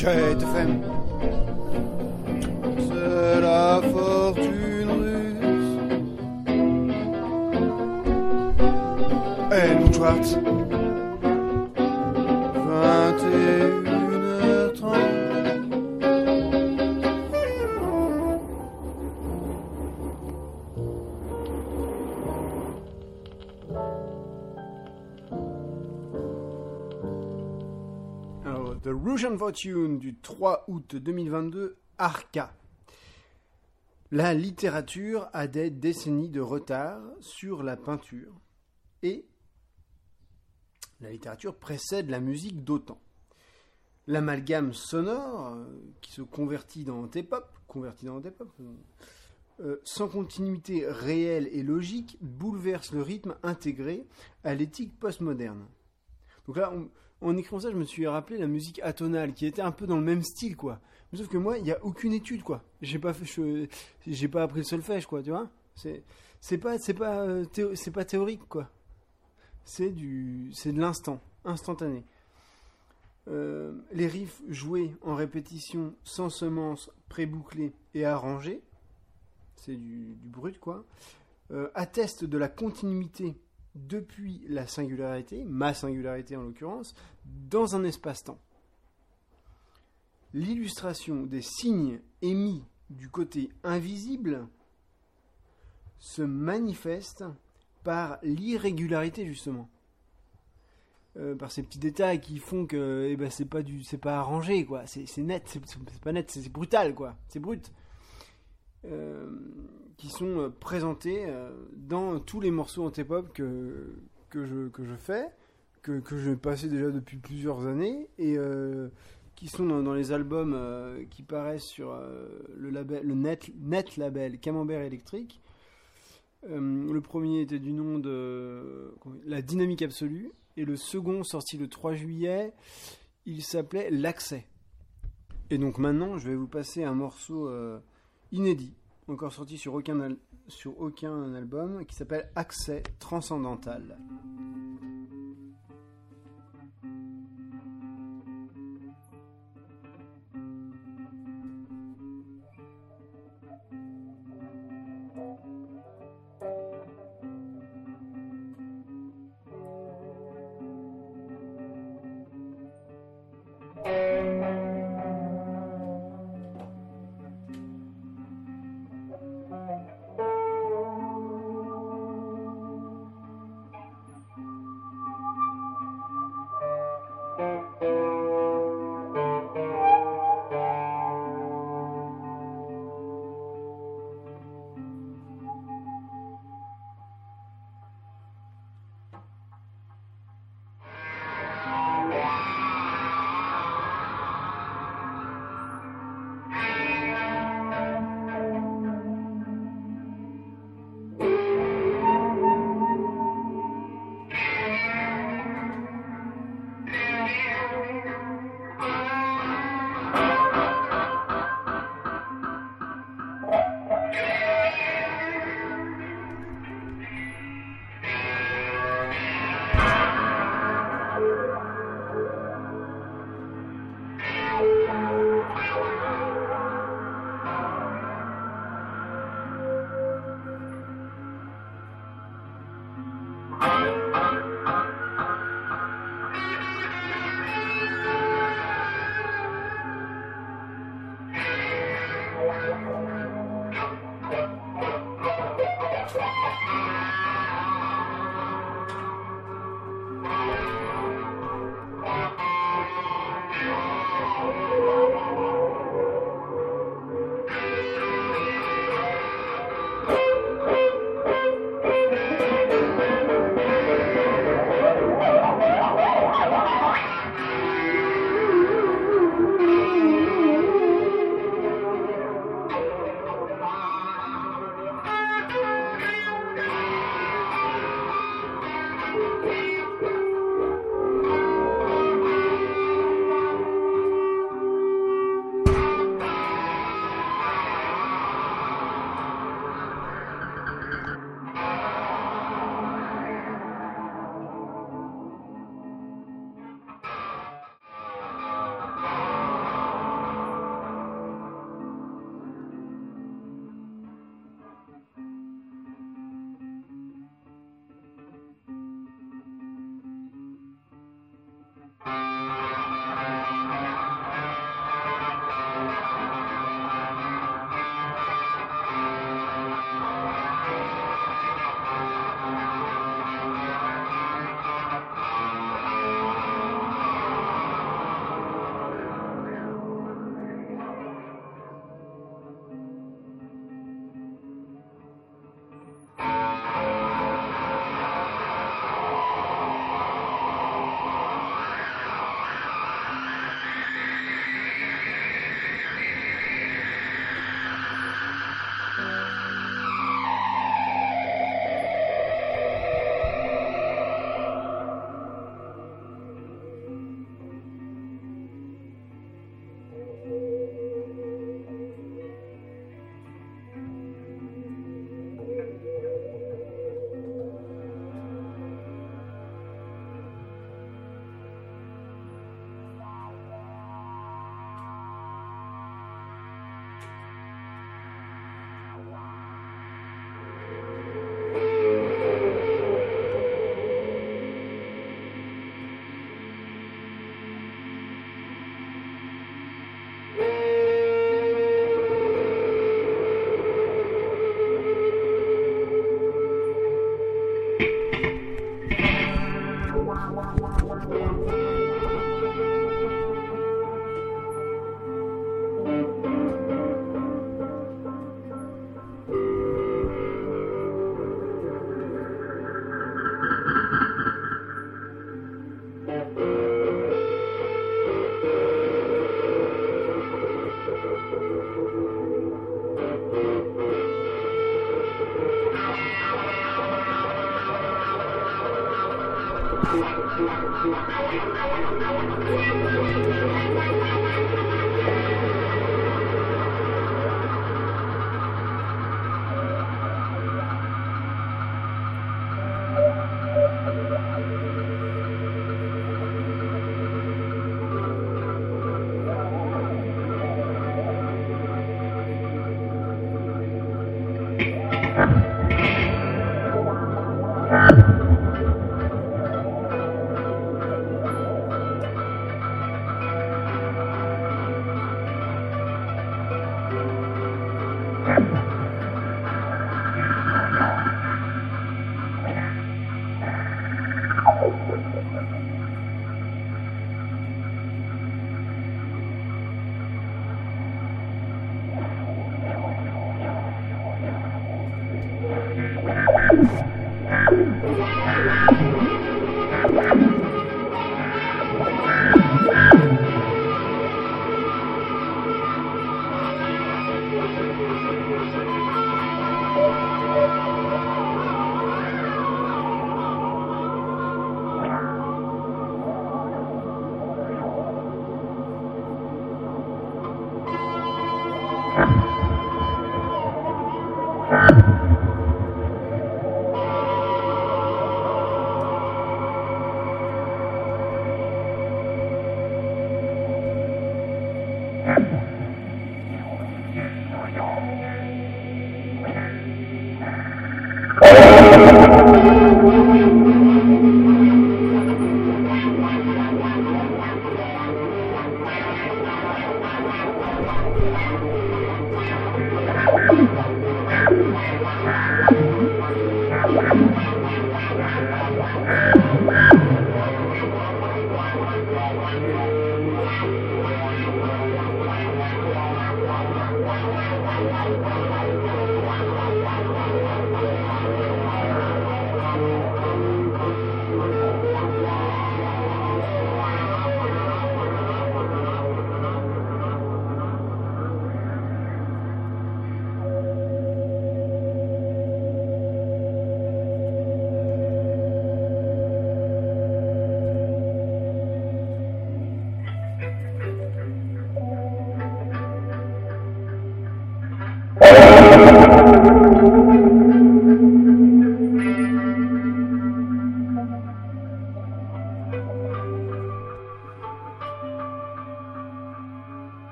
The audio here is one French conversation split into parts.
Jet FM. C'est la fortune russe. Helmut Schwartz. 21h30. Du 3 août 2022, Arca. La littérature a des décennies de retard sur la peinture et la littérature précède la musique d'autant. L'amalgame sonore euh, qui se convertit dans T-pop, converti dans T-pop, euh, euh, sans continuité réelle et logique, bouleverse le rythme intégré à l'éthique postmoderne. Donc là, en écrivant ça, je me suis rappelé la musique atonale qui était un peu dans le même style, quoi. Mais sauf que moi, il n'y a aucune étude, quoi. J'ai pas j'ai pas appris le solfège, quoi, tu vois. C'est, c'est pas, c'est euh, théorique, quoi. C'est du, c'est de l'instant, instantané. Euh, les riffs joués en répétition, sans semences, pré-bouclés et arrangés, c'est du, du brut, quoi, euh, attestent de la continuité depuis la singularité, ma singularité en l'occurrence, dans un espace-temps. L'illustration des signes émis du côté invisible se manifeste par l'irrégularité justement. Euh, par ces petits détails qui font que eh ben, c'est pas du c'est pas arrangé quoi c'est net c'est pas net c'est brutal quoi c'est brut Euh, qui sont euh, présentés euh, dans tous les morceaux en T-pop que, que, je, que je fais, que, que je passé déjà depuis plusieurs années, et euh, qui sont dans, les albums qui paraissent sur le, label, le net, net label Camembert électrique. Le premier était du nom de La Dynamique Absolue, et le second, sorti le 3 juillet, il s'appelait L'Accès. Et donc maintenant, je vais vous passer un morceau inédit, encore sorti sur aucun, album, qui s'appelle Accès Transcendantal.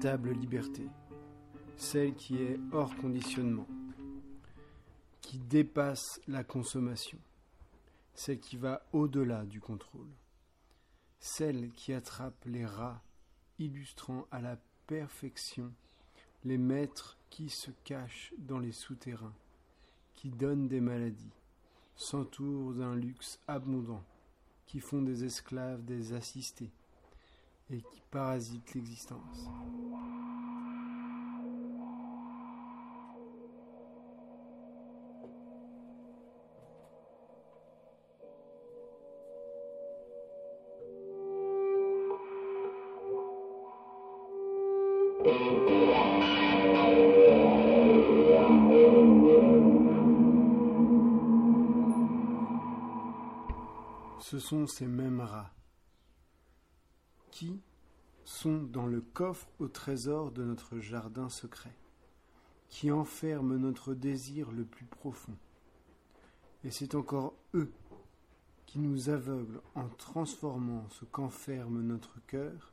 Véritable liberté, celle qui est hors conditionnement, qui dépasse la consommation, celle qui va au-delà du contrôle, celle qui attrape les rats, illustrant à la perfection les maîtres qui se cachent dans les souterrains, qui donnent des maladies, s'entourent d'un luxe abondant, qui font des esclaves des assistés, et qui parasite l'existence. Ce sont ces mêmes rats qui sont dans le coffre au trésor de notre jardin secret, qui enferment notre désir le plus profond. Et c'est encore eux qui nous aveuglent en transformant ce qu'enferme notre cœur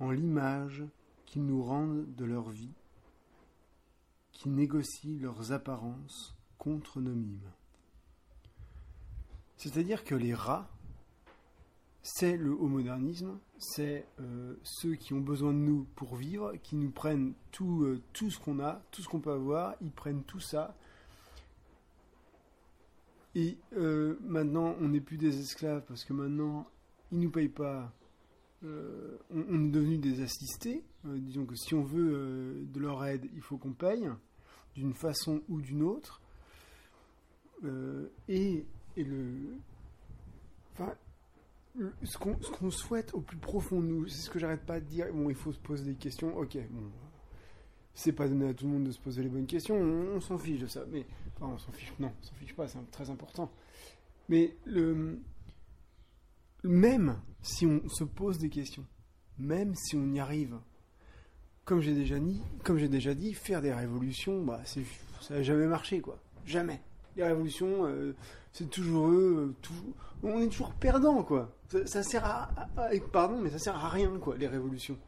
en l'image qu'ils nous rendent de leur vie, qui négocient leurs apparences contre nos mimes. C'est-à-dire que les rats c'est le haut modernisme, c'est euh, ceux qui ont besoin de nous pour vivre, qui nous prennent tout, euh, tout ce qu'on a, tout ce qu'on peut avoir, ils prennent tout ça. Et euh, maintenant, on n'est plus des esclaves parce que maintenant, ils nous payent pas on, on est devenu des assistés. Euh, disons que si on veut euh, de leur aide, il faut qu'on paye d'une façon ou d'une autre. Euh, et, le, enfin, ce qu'on qu'on souhaite au plus profond de nous, c'est ce que j'arrête pas de dire. Bon, il faut se poser des questions. Ok, bon, c'est pas donné à tout le monde de se poser les bonnes questions. On, on s'en fiche de ça, mais enfin, on s'en fiche. Non, on s'en fiche pas. C'est très important. Mais le même si on se pose des questions, même si on y arrive, comme j'ai déjà dit, comme j'ai déjà dit, faire des révolutions, bah, c'est, ça n'a jamais marché, quoi. Jamais. Les révolutions, euh, c'est toujours eux, euh, toujours, on est toujours perdant, quoi. Ça, ça sert à, pardon, mais ça sert à rien, quoi, les révolutions.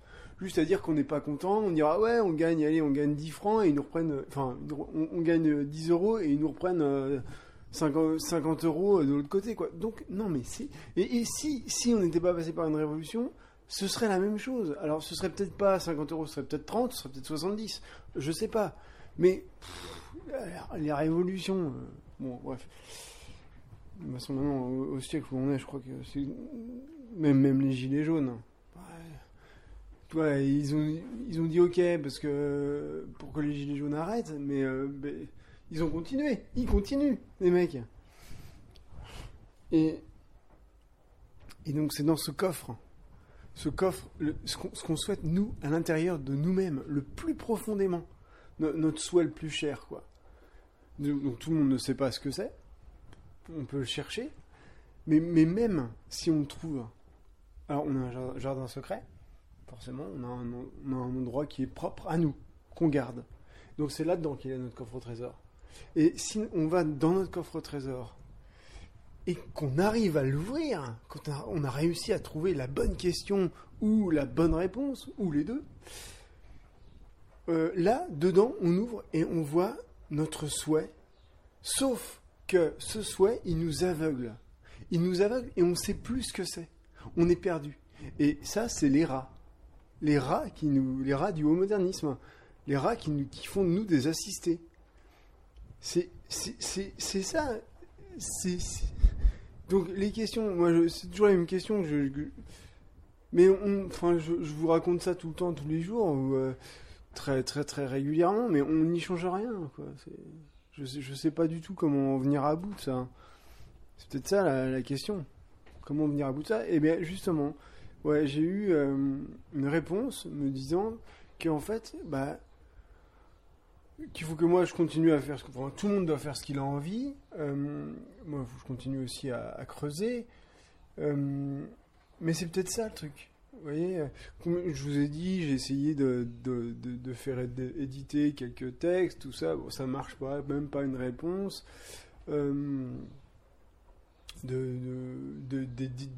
Juste à dire qu'on n'est pas content, on dira ouais, on gagne, allez, on gagne 10 francs et ils nous reprennent, euh, enfin, on, on gagne 10 euros et ils nous reprennent euh, 50, 50 euros de l'autre côté, quoi. Donc, non, mais c'est. Et, et si, si on n'était pas passé par une révolution, ce serait la même chose. Alors, ce serait peut-être pas 50 euros, ce serait peut-être 30, ce serait peut-être 70. Je sais pas. Mais. les révolutions. euh, bon, bref. De toute façon, maintenant, au, siècle où on est, je crois que c'est. Même, même les gilets jaunes. Ouais, ils ont, ils ont dit ok parce que pour que les gilets jaunes arrêtent, mais euh, ben, ils ont continué, ils continuent, les mecs. Et, et donc c'est dans ce coffre, ce coffre, ce qu'on souhaite nous à l'intérieur de nous-mêmes, le plus profondément, no- notre souhait le plus cher, quoi. Donc tout le monde ne sait pas ce que c'est, on peut le chercher, mais, mais même si on le trouve, alors on a un jardin, jardin secret, forcément, on a, un, on a un endroit qui est propre à nous, qu'on garde. Donc c'est là-dedans qu'il y a notre coffre au trésor. Et si on va dans notre coffre au trésor et qu'on arrive à l'ouvrir, quand on a, réussi à trouver la bonne question ou la bonne réponse, ou les deux, euh, là, dedans, on ouvre et on voit notre souhait, sauf que ce souhait, il nous aveugle. Il nous aveugle et on ne sait plus ce que c'est. On est perdu. Et ça, c'est les rats. Les rats, qui nous, les rats du haut modernisme. Les rats qui, nous, qui font de nous des assistés. C'est ça. C'est- Donc les questions, moi c'est toujours la même question. mais enfin, je, vous raconte ça tout le temps, tous les jours, ou, euh, très très très régulièrement, mais on n'y change rien. Je je sais pas du tout comment en venir à bout de ça. C'est peut-être ça la, question. Comment venir à bout de ça? Eh bien justement, ouais, j'ai eu euh, une réponse me disant qu'en fait, bah qu'il faut que moi je continue à faire ce que enfin, tout le monde doit faire ce qu'il a envie. Euh, moi, je continue aussi à, creuser. Euh, mais c'est peut-être ça le truc. Vous voyez, euh, comme je vous ai dit, j'ai essayé de, faire éd- éditer quelques textes, tout ça. Bon, ça marche pas, même pas une réponse. Euh, de,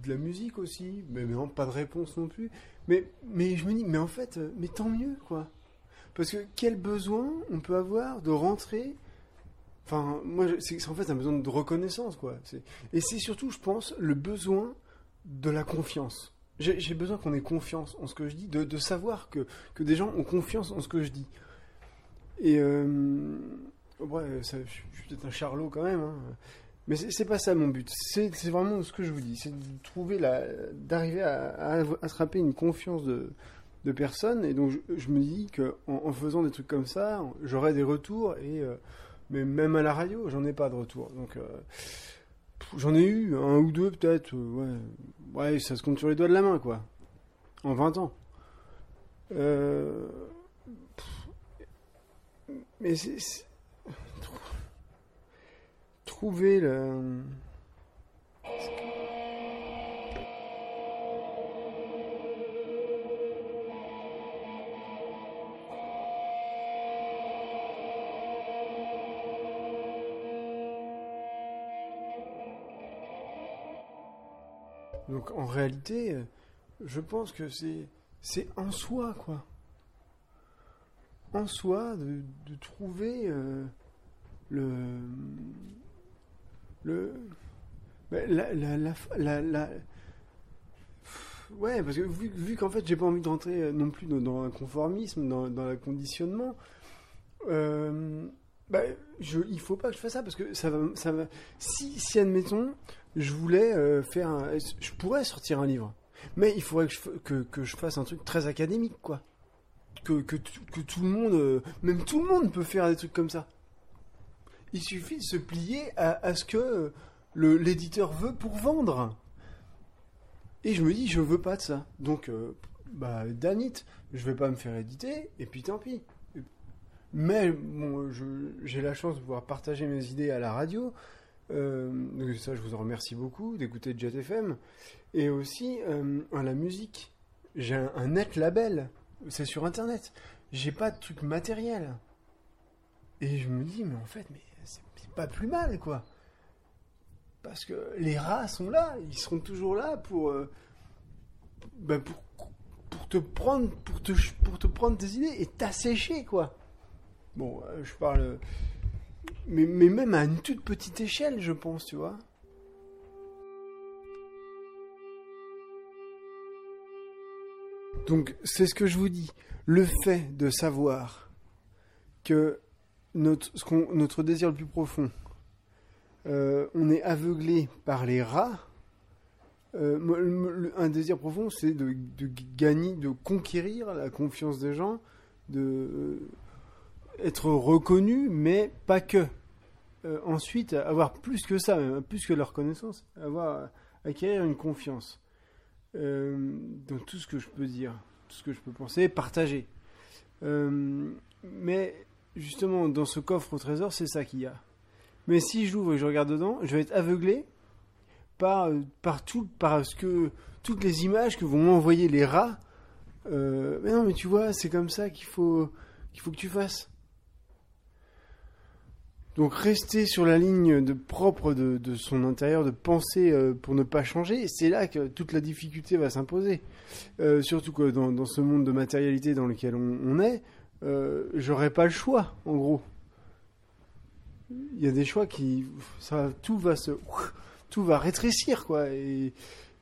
la musique aussi, mais non, pas de réponse non plus. Mais, mais je me dis, mais en fait, mais tant mieux, quoi. Parce que quel besoin on peut avoir de rentrer? Enfin, moi, c'est en fait un besoin de reconnaissance, quoi. Et c'est surtout, je pense, le besoin de la confiance. J'ai besoin qu'on ait confiance en ce que je dis, de, savoir que, que des gens ont confiance en ce que je dis. Et euh, ouais, je suis peut-être un charlot quand même, hein. mais c'est pas ça mon but. C'est vraiment ce que je vous dis, c'est de trouver la, d'arriver à attraper une confiance de, de personnes. Et donc je, me dis que en, faisant des trucs comme ça, j'aurai des retours. Et euh, mais même à la radio, j'en ai pas de retour. Donc euh, j'en ai eu un ou deux peut-être. euh, ouais, ouais, ça se compte sur les doigts de la main quoi. En 20 ans. Mais c'est c'est- trou- trouver le Donc en réalité, euh, je pense que c'est c'est en soi quoi. En soi de, de trouver euh, le le ben, la, la, la, la, ouais parce que vu, vu qu'en fait j'ai pas envie de rentrer euh, non plus dans, dans un conformisme dans, dans le conditionnement euh, ben, je, il faut pas que je fasse ça parce que ça va, ça va si, si admettons je voulais euh, faire un, je pourrais sortir un livre Mais il faudrait que je, que, je fasse un truc très académique, quoi. Que, tout le monde, euh, même tout le monde peut faire des trucs comme ça. Il suffit de se plier à, ce que le l'éditeur veut pour vendre. Et je me dis, je veux pas de ça. Donc, euh, bah, Danit, je vais pas me faire éditer, et puis tant pis. Mais bon, j'ai la chance de pouvoir partager mes idées à la radio. Euh, donc ça, je vous en remercie beaucoup d'écouter Jet FM. Et aussi euh, à la musique. J'ai un, un, net label. C'est sur Internet. J'ai pas de truc matériel. Et je me dis, mais en fait, mais c'est pas plus mal, quoi. Parce que les rats sont là. Ils seront toujours là pour, euh, ben pour, pour te prendre, pour te, pour te prendre tes idées et t'assécher, quoi. Bon, euh, je parle mais, même à une toute petite échelle, je pense, tu vois. Donc, c'est ce que je vous dis. Le fait de savoir que notre, désir le plus profond, euh, on est aveuglé par les rats. Euh, un désir profond, c'est de, gagner, de conquérir la confiance des gens, de, être reconnu, mais pas que. Euh, ensuite, avoir plus que ça, plus que leur connaissance, avoir acquérir une confiance euh, dans tout ce que je peux dire, tout ce que je peux penser, partager. Euh, mais justement, dans ce coffre au trésor, c'est ça qu'il y a. Mais si j'ouvre et je regarde dedans, je vais être aveuglé par, par, tout, que, toutes les images que vont m'envoyer les rats. mais non, mais tu vois, c'est comme ça qu'il faut, qu'il faut que tu fasses. Donc rester sur la ligne de propre de, son intérieur, de penser euh, pour ne pas changer, c'est là que toute la difficulté va s'imposer. Euh, surtout que dans, ce monde de matérialité dans lequel on, on est, euh, j'aurais pas le choix, en gros. Il y a des choix qui, ça, tout va se, tout va rétrécir, quoi. Et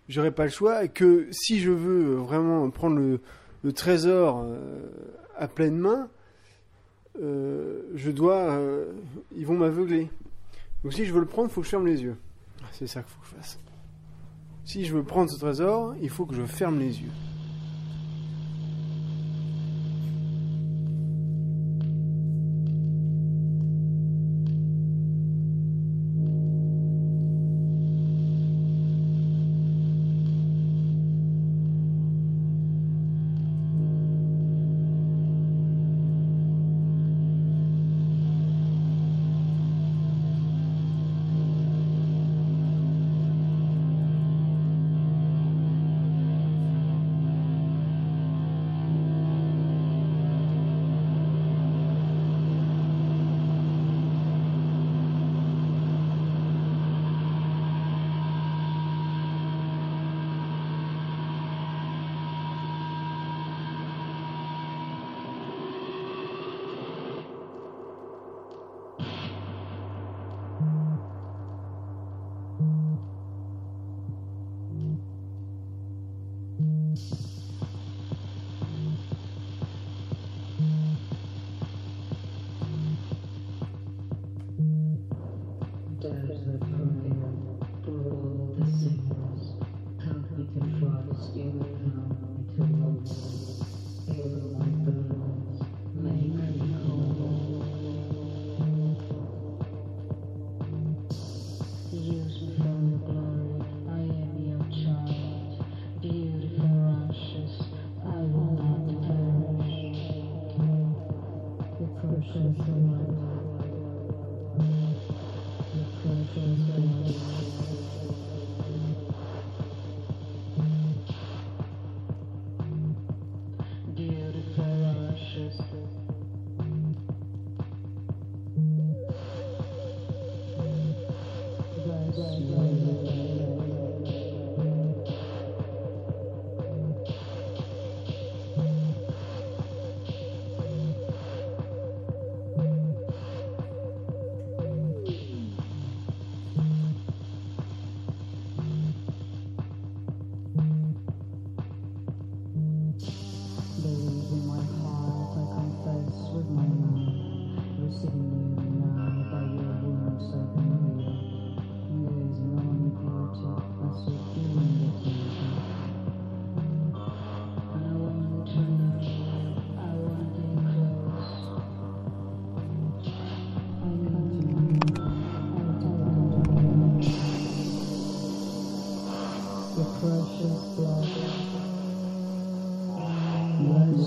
j'aurais pas le choix que si je veux vraiment prendre le, le trésor euh, à pleine main, euh, je dois, euh, ils vont m'aveugler. Donc si je veux le prendre, il faut que je ferme les yeux. Ah, c'est ça qu'il faut que je fasse. Si je veux prendre ce trésor, il faut que je ferme les yeux.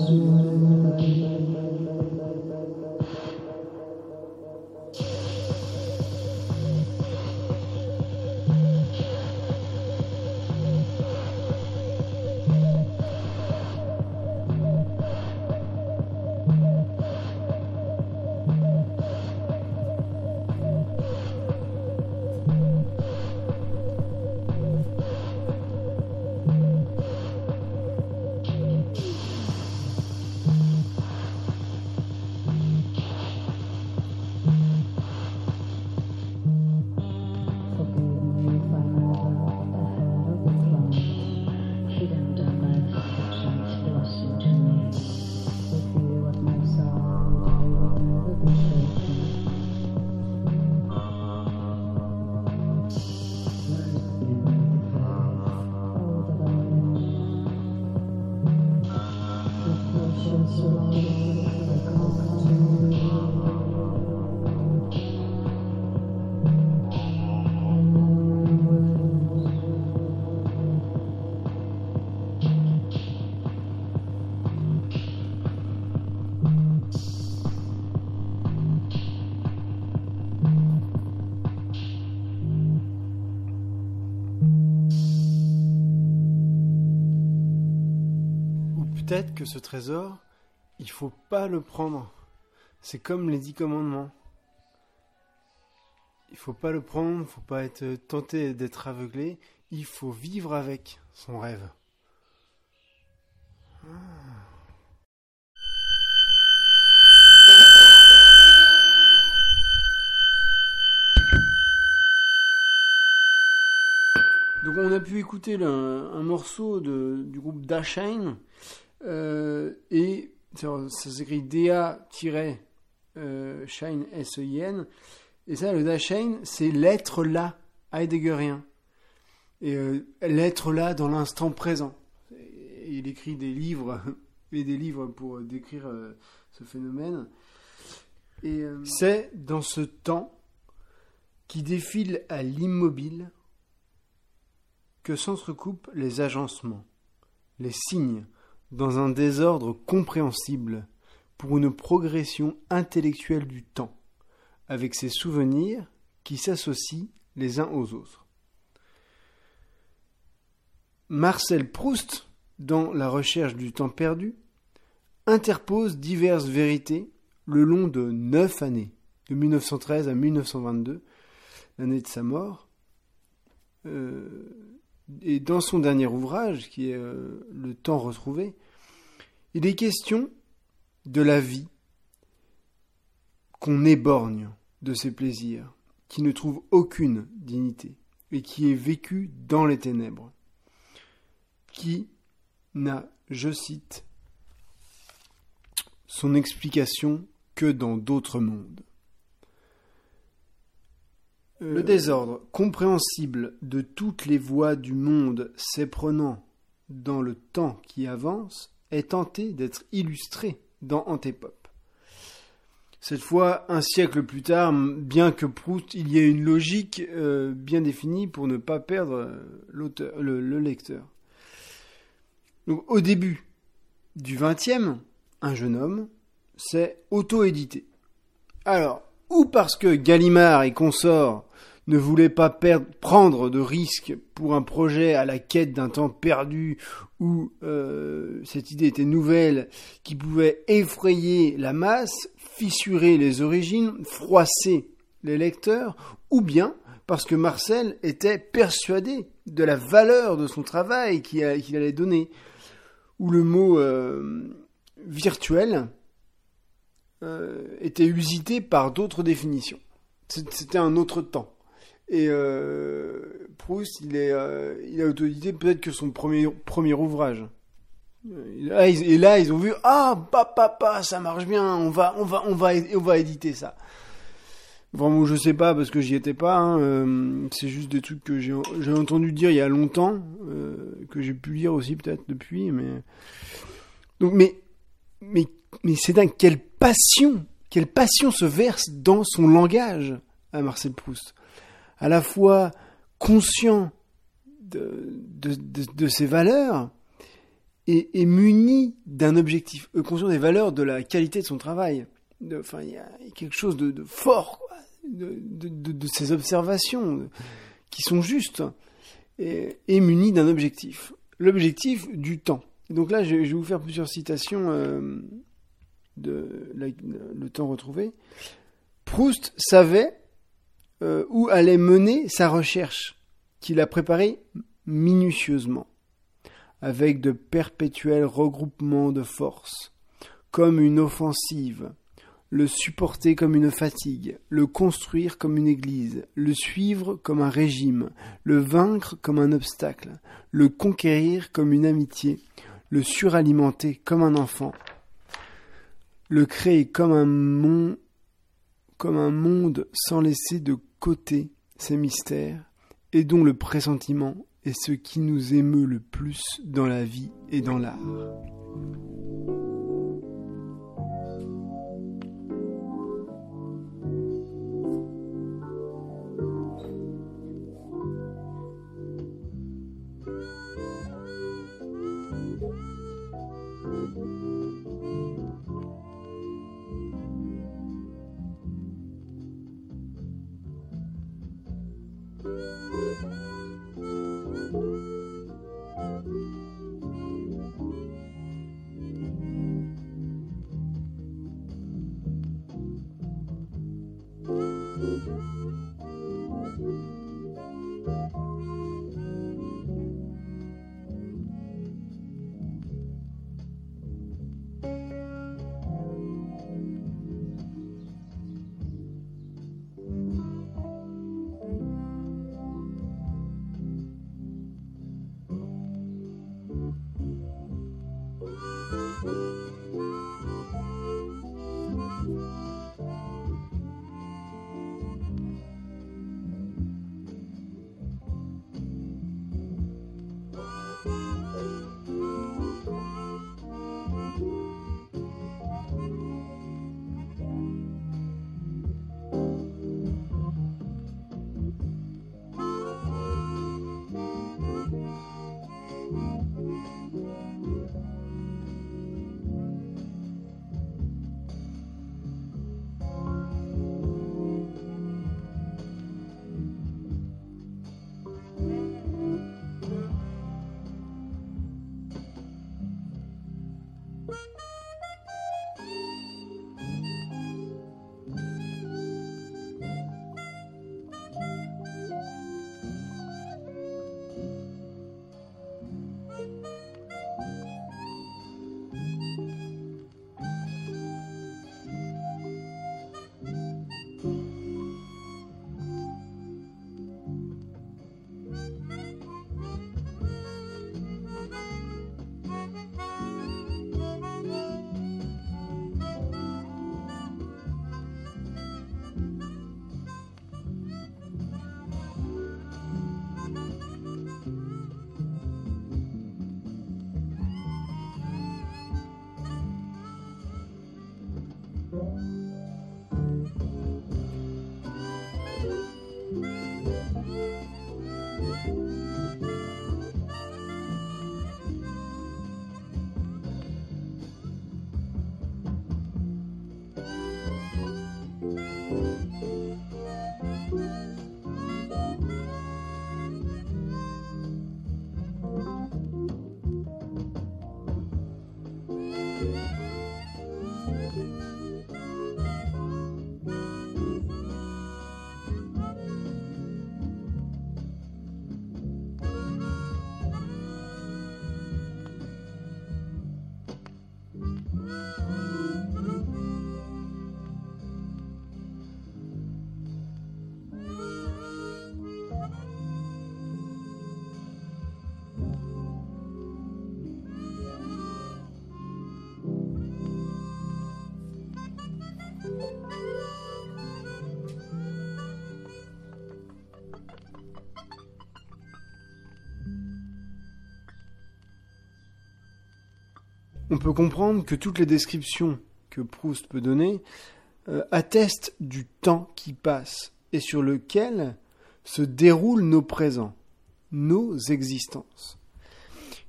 Jesus. Que ce trésor, il faut pas le prendre. C'est comme les dix commandements. Il faut pas le prendre, faut pas être tenté d'être aveuglé, il faut vivre avec son rêve. Donc on a pu écouter un morceau de, du groupe Dashane euh, et ça, s'écrit DA-shine S-E-I-N. Et ça, le Dasein, c'est l'être là, heideggerien. Et euh, l'être là dans l'instant présent. il écrit des livres, et des livres pour décrire euh, ce phénomène. Et c'est dans ce temps qui défile à l'immobile que s'entrecoupent les agencements, les signes, dans un désordre compréhensible pour une progression intellectuelle du temps, avec ses souvenirs qui s'associent les uns aux autres. Marcel Proust, dans La recherche du temps perdu, interpose diverses vérités le long de neuf années, de 1913 à 1922, l'année de sa mort. Euh, et dans son dernier ouvrage, qui est euh, Le temps retrouvé, il est question de la vie qu'on éborgne de ses plaisirs, qui ne trouve aucune dignité et qui est vécue dans les ténèbres, qui n'a, je cite, son explication que dans d'autres mondes. Euh, le désordre compréhensible de toutes les voies du monde s'éprenant dans le temps qui avance est tenté d'être illustré dans Antépop. Cette fois, un siècle plus tard, bien que Proust, il y ait une logique euh, bien définie pour ne pas perdre euh, le, le, lecteur. Au début du XXe, un jeune homme s'est auto-édité. Alors, ou parce que Gallimard et consorts ne voulaient pas prendre de risques pour un projet à la quête d'un temps perdu où euh, cette idée était nouvelle, qui pouvait effrayer la masse, fissurer les origines, froisser les lecteurs, ou bien parce que Marcel était persuadé de la valeur de son travail qu'il allait donner, où le mot euh, virtuel euh, était usité par d'autres définitions. C'était un autre temps. Et euh, Proust, il, est, euh, il a autorisé peut-être que son premier, premier ouvrage. Et là, ils ont vu, ah, papa, papa, ça marche bien, on va, on va, on va, on va éditer ça. Vraiment, je sais pas parce que j'y étais pas. Hein, euh, c'est juste des trucs que j'ai entendu dire il y a longtemps, que j'ai pu lire aussi peut-être depuis. Mais donc, mais, mais, mais c'est dingue. Quelle passion, quelle passion se verse dans son langage à Marcel Proust à la fois conscient de, de, ses valeurs et muni d'un objectif, conscient des valeurs de la qualité de son travail. Enfin, il y a quelque chose de, fort de, ces observations qui sont justes et, et muni d'un objectif. L'objectif du temps. Donc là, je, vais vous faire plusieurs citations euh, de le temps retrouvé. Proust savait euh, où allait mener sa recherche, qu'il a préparée minutieusement, avec de perpétuels regroupements de forces, comme une offensive, le supporter comme une fatigue, le construire comme une église, le suivre comme un régime, le vaincre comme un obstacle, le conquérir comme une amitié, le suralimenter comme un enfant, le créer comme un monde, comme un monde sans laisser de côté ses mystères, et dont le pressentiment est ce qui nous émeut le plus dans la vie et dans l'art. Peut comprendre que toutes les descriptions que Proust peut donner euh, attestent du temps qui passe et sur lequel se déroulent nos présents. nos existences.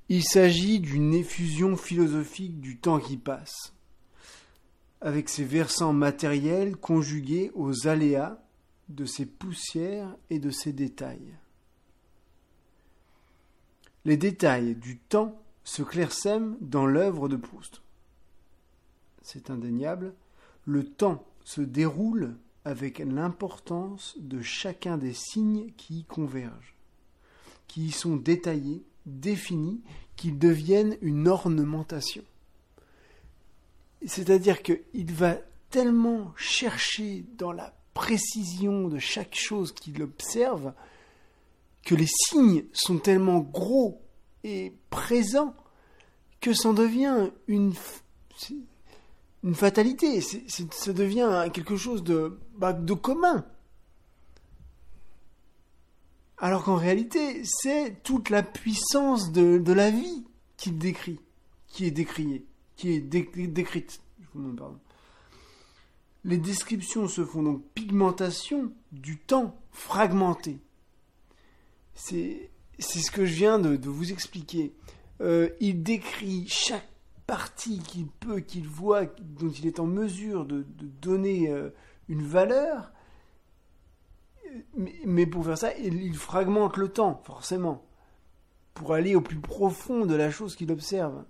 Il s'agit d'une effusion philosophique du temps qui passe, avec ses versants matériels conjugués aux aléas de ses poussières et de ses détails. Les détails du temps se clairsèment dans l'œuvre de Proust. C'est indéniable, le temps se déroule avec l'importance de chacun des signes qui y convergent, qui y sont détaillés, définis, qu'ils deviennent une ornementation. C'est-à-dire qu'il va tellement chercher dans la précision de chaque chose qu'il observe que les signes sont tellement gros et présents que ça devient une, une fatalité, ça devient quelque chose de, bah, de commun. Alors qu'en réalité, c'est toute la puissance de, de la vie qu'il décrit, qui est décriée, qui est décrite. Les descriptions se font donc pigmentation du temps fragmenté. C'est ce que je viens de, de vous expliquer. Euh, il décrit chaque partie qu'il peut, qu'il voit, dont il est en mesure de, donner euh, une valeur. Mais, pour faire ça, il, fragmente le temps, forcément, pour aller au plus profond de la chose qu'il observe.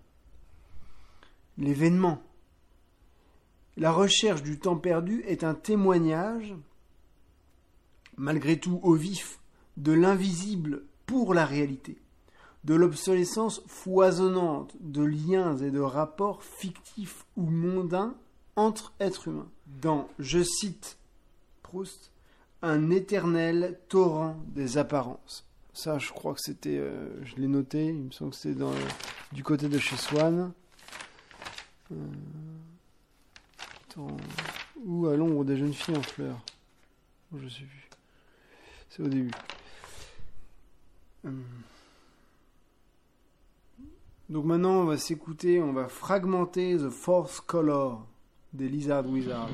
L'événement. La recherche du temps perdu est un témoignage, malgré tout au vif, de l'invisible pour la réalité de l'obsolescence foisonnante de liens et de rapports fictifs ou mondains entre êtres humains. Dans, je cite Proust, un éternel torrent des apparences. Ça, je crois que c'était, euh, je l'ai noté, il me semble que c'était dans, du côté de chez Swann. Euh, ou à l'ombre des jeunes filles en fleurs? Je sais plus. C'est au début. Euh, donc maintenant, on va s'écouter, on va fragmenter The Fourth Color des Lizard Wizard.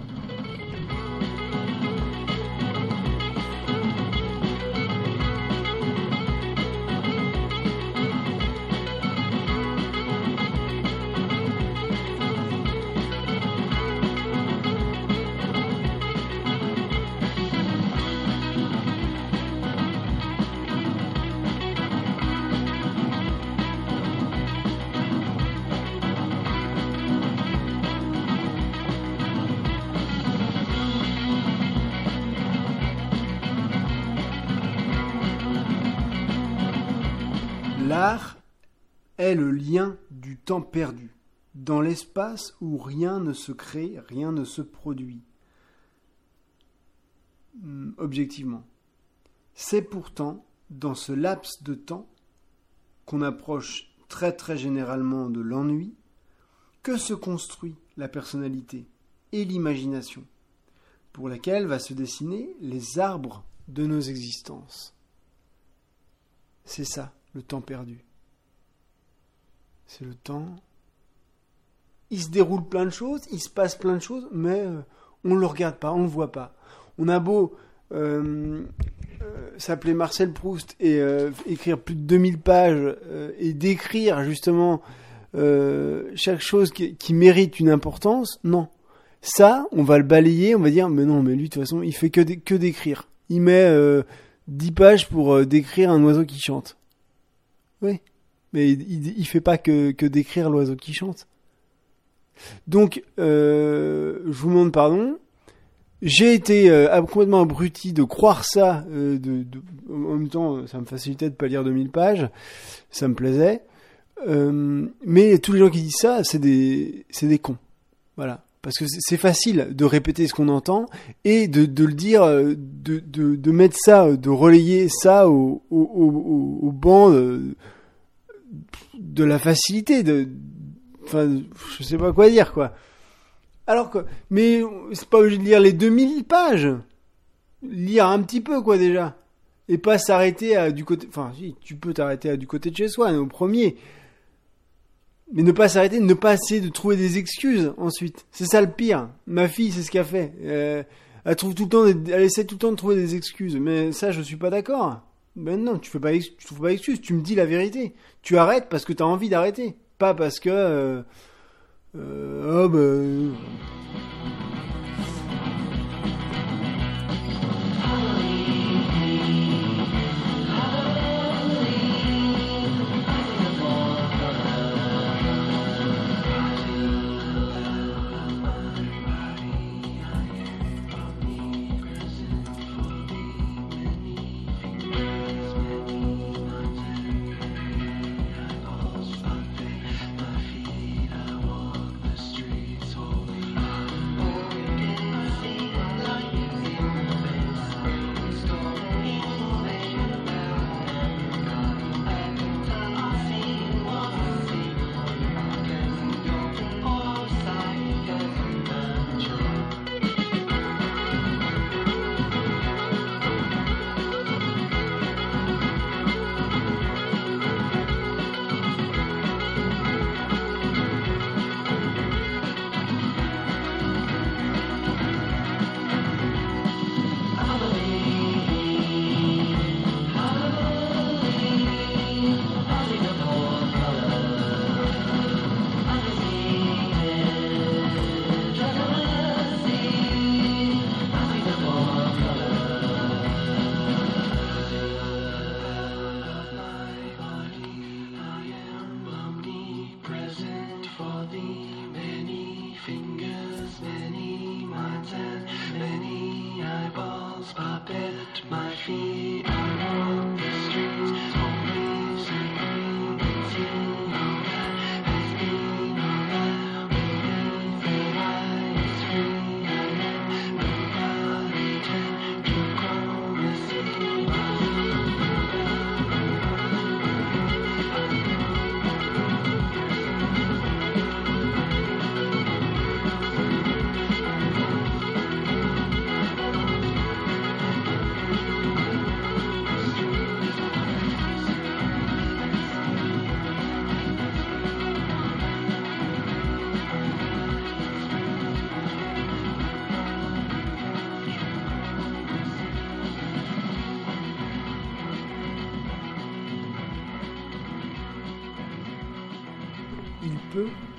Le lien du temps perdu, dans l'espace où rien ne se crée, rien ne se produit. Hmm, objectivement. C'est pourtant dans ce laps de temps qu'on approche très très généralement de l'ennui que se construit la personnalité et l'imagination, pour laquelle va se dessiner les arbres de nos existences. C'est ça le temps perdu. C'est le temps. Il se déroule plein de choses, il se passe plein de choses, mais euh, on ne le regarde pas, on ne le voit pas. On a beau euh, euh, s'appeler Marcel Proust et écrire plus de 2000 pages et décrire justement chaque chose qui, mérite une importance, non. Ça, on va le balayer, on va dire, mais non, mais lui, de toute façon, il fait que, que d'écrire. Il met 10 pages pour décrire un oiseau qui chante. Oui. Mais il, il fait pas que, décrire l'oiseau qui chante. Donc, euh, je vous demande pardon. J'ai été euh, complètement abruti de croire ça. Euh, en même temps, ça me facilitait de pas lire 2000 pages. Ça me plaisait. Mais tous les gens qui disent ça, c'est des, c'est des cons. Voilà. Parce que c'est facile de répéter ce qu'on entend et de, le dire, de, de, mettre ça, de relayer ça au, au, au banc de la facilité de enfin je sais pas quoi dire quoi. Alors que mais c'est pas obligé de lire les 2000 pages. Lire un petit peu quoi déjà. Et pas s'arrêter à du côté enfin si tu peux t'arrêter à du côté de chez soi au premier. Mais ne pas s'arrêter ne pas essayer de trouver des excuses ensuite. C'est ça le pire. Ma fille c'est ce qu'elle fait. Euh, elle trouve tout le temps elle essaie tout le temps de trouver des excuses. Mais ça je suis pas d'accord Ben non, tu fais pas, excuse, tu me dis la vérité. Tu arrêtes parce que tu as envie d'arrêter, pas parce que euh, euh, oh ben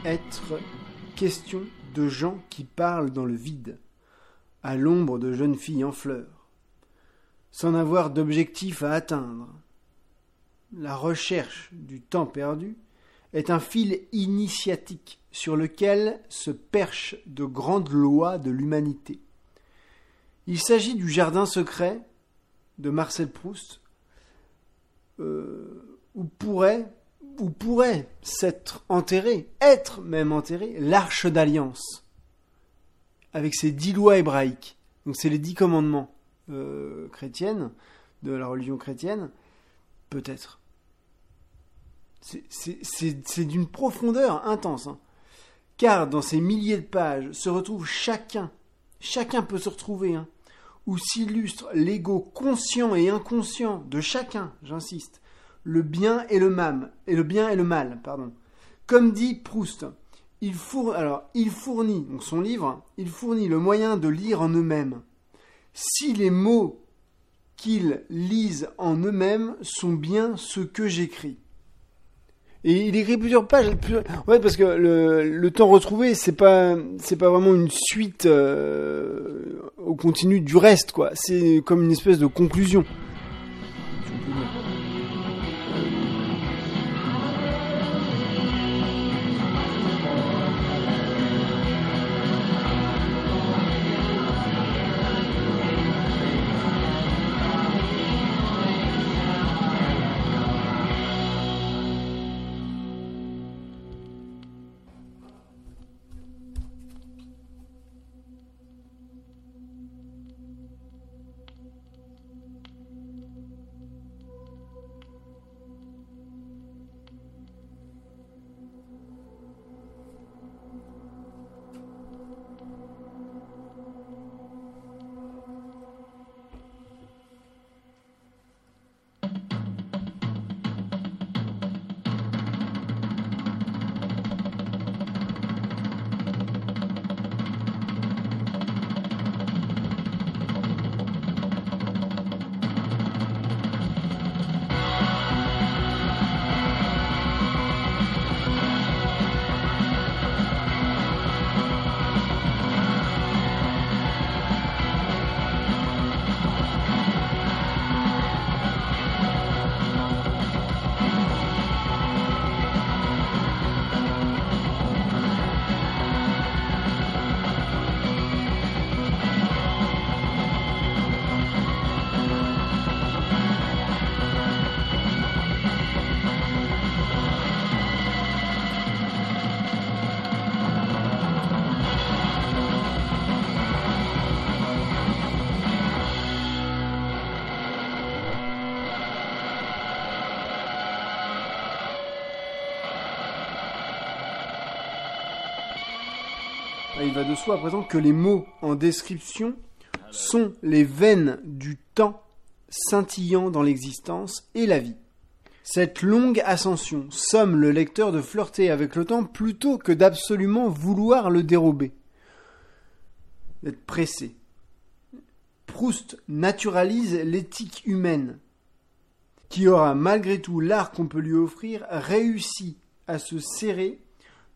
être question de gens qui parlent dans le vide, à l'ombre de jeunes filles en fleurs, sans avoir d'objectif à atteindre. La recherche du temps perdu est un fil initiatique sur lequel se perchent de grandes lois de l'humanité. Il s'agit du jardin secret de Marcel Proust, euh, où pourrait où pourrait s'être enterré, être même enterré, l'arche d'alliance, avec ses dix lois hébraïques. Donc c'est les dix commandements euh, chrétiennes, de la religion chrétienne, peut-être. C'est- d'une profondeur intense, hein. car dans ces milliers de pages se retrouve chacun, chacun peut se retrouver, hein, où s'illustre l'ego conscient et inconscient de chacun, j'insiste, le bien et le mal, et le bien et le mal, pardon. Comme dit Proust, il fournit, alors, il fournit, donc son livre, il fournit le moyen de lire en eux-mêmes. Si les mots qu'ils lisent en eux-mêmes sont bien ce que j'écris. Et il écrit plusieurs pages. Ouais, parce que le, le temps retrouvé, c'est pas, c'est pas vraiment une suite euh, au continu du reste, quoi. C'est comme une espèce de conclusion. Va de soi à présent que les mots en description sont les veines du temps scintillant dans l'existence et la vie. Cette longue ascension somme le lecteur de flirter avec le temps plutôt que d'absolument vouloir le dérober, d'être pressé. Proust naturalise l'éthique humaine, qui aura malgré tout l'art qu'on peut lui offrir réussi à se serrer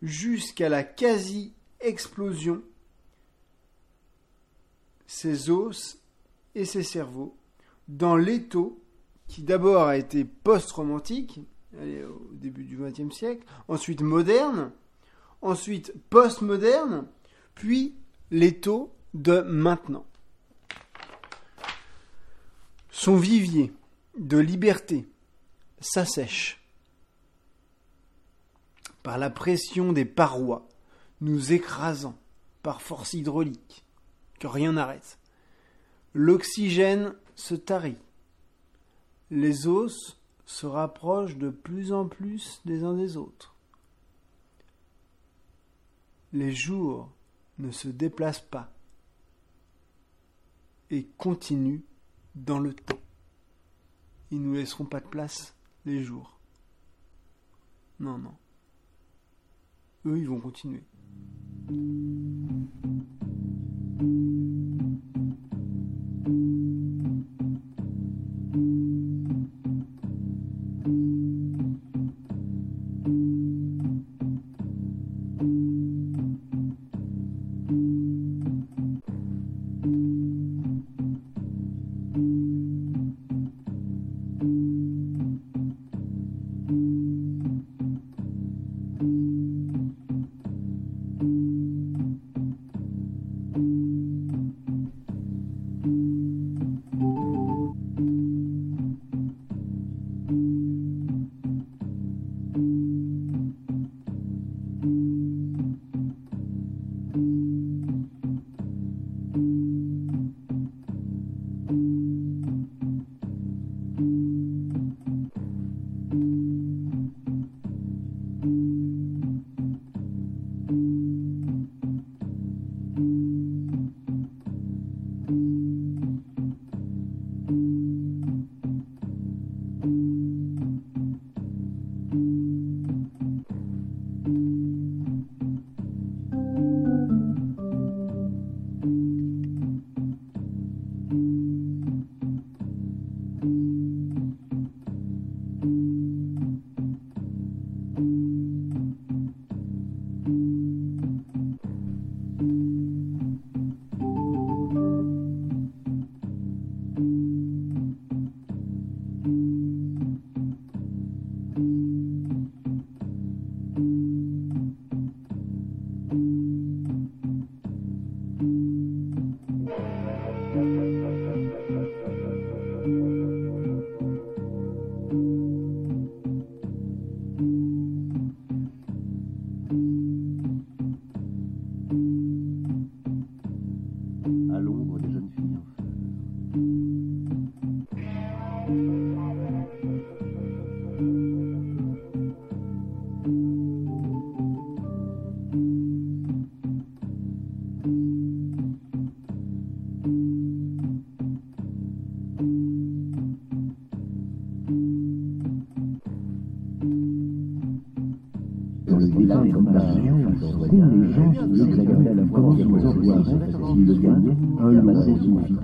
jusqu'à la quasi-explosion ses os et ses cerveaux dans l'étau qui d'abord a été post-romantique, au début du XXe siècle, ensuite moderne, ensuite post-moderne, puis l'étau de maintenant. Son vivier de liberté s'assèche par la pression des parois, nous écrasant par force hydraulique, que rien n'arrête. L'oxygène se tarit. Les os se rapprochent de plus en plus des uns des autres. Les jours ne se déplacent pas et continuent dans le temps. Ils ne nous laisseront pas de place, les jours. Non, non. Eux, ils vont continuer. thank you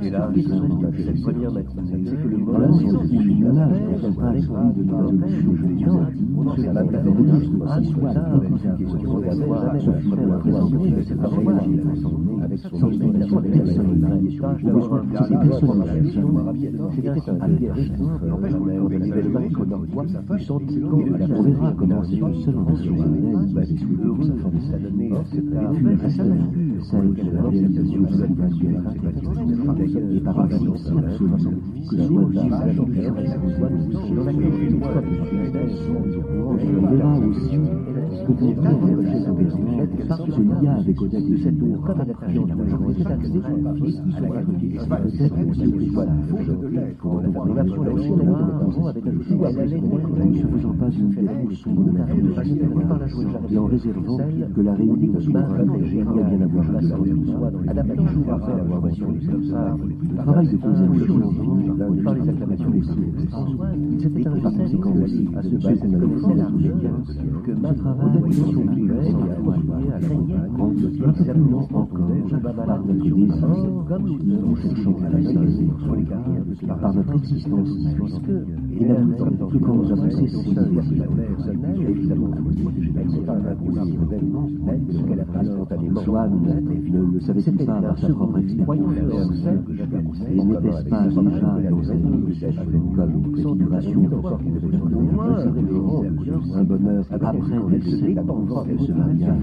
Et là, première matinée. C'est que le c'est de la que soit la de son que le celle de la réalisation de la vie et par que soit la verra aussi son lia avec Odette de cette comme à la de la de à la galerie, peut-être aussi au soir Pour la mis avec le à la ne se faisant pas une sombre de la et en réservant que la réunion bien avoir la du Le travail de conservation par les acclamations des Il s'était par conséquent aussi à connaissait l'armée que ma travail à la par notre nous sur carrières par notre existence, et n'aboutant que quand nous avons cessé de évidemment Swann ne le savait-il pas par sa propre expérience Et n'était-ce pas déjà dans sa vie comme préfiguration un bonheur après l'excès de ce mariage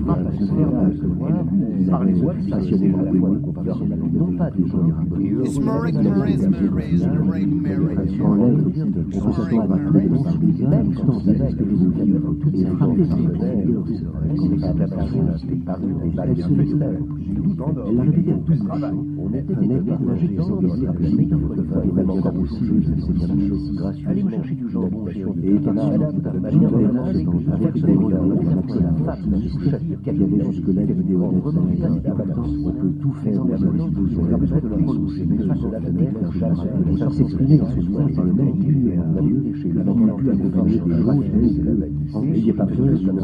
Ils avaient passionnément aimé non pas des gens à des et elle l'a répété à tout On était des nègres qui s'engageaient à la et même encore aussi joli que ces bien choses gracieusement. Allez me chercher du jambon, et étonnamment, avec des regards, la femme qui avait jusque-là des et peut tout faire la besoin de prononcer, mais de la s'exprimer dans par le même milieu et un lieu, chez le même pu accompagner des et n'ayez pas peur de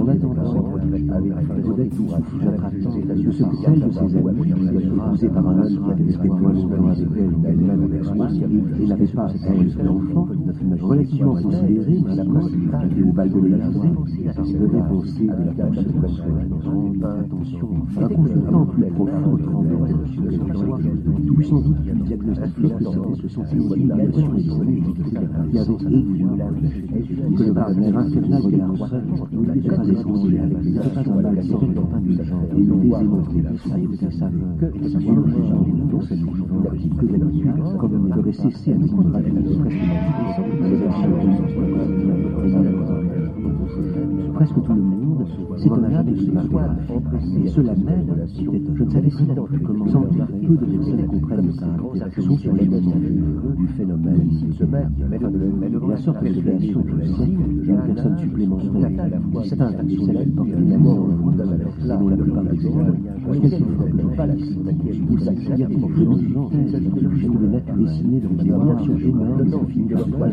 on attendant avec Odette tout j'attrapant de ce celle de ses amis épousée par un homme qui avait avec elle elle-même avec soi et n'avait pas elle l'enfant relativement considéré maintenant et au bal de l'Élysée devait penser de la douce grande attention un consultant plus profond tremblant d'où sans doute il diagnostiquait que c'était ce sentiment d'humiliation et de qui avait aiguë que le partenaire infernal de la seule nous était pas essentiel avec les pas de que que comme il aurait cessé à nous presque tout le monde s'étonna de ce mariage. Et cela même, je ne savais pas comment sentir peu de personnes comprennent ça, sur les du phénomène et la sorte de création que c'est d'une personne supplémentaire distincte de celle qui porte les mêmes noms et dont la plupart des hommes, quelquefois, ou sa carrière influence je un individu frappant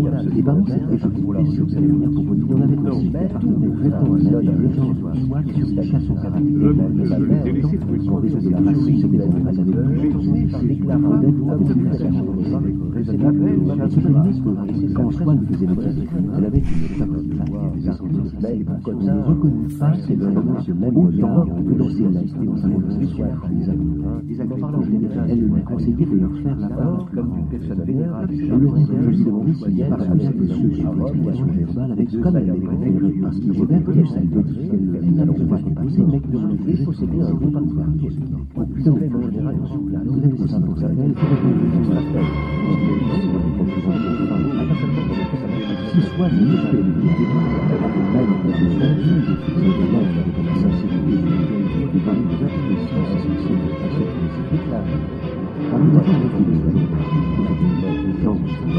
Un quand Swann faisait le elle avait une chape mais comme on ne reconnut pas ces vraiment ce même autant que dans ses lettres et dans les amis. Elle lui conseillait de leur faire la part comme une personne vénérable. Je leur ai demandé par la de sur l'explication verbale avec comme elle préférait parce qu'il y avait plus elle veut dire mais que de posséder un bon partenaire. Donc, en général, vous avez ça pour sa belle, si soit venu par les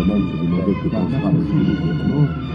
militaires, même pour les gens, et de l'âge avec la sincérité et par une appréciation essentielle à ce qui s'est déclaré.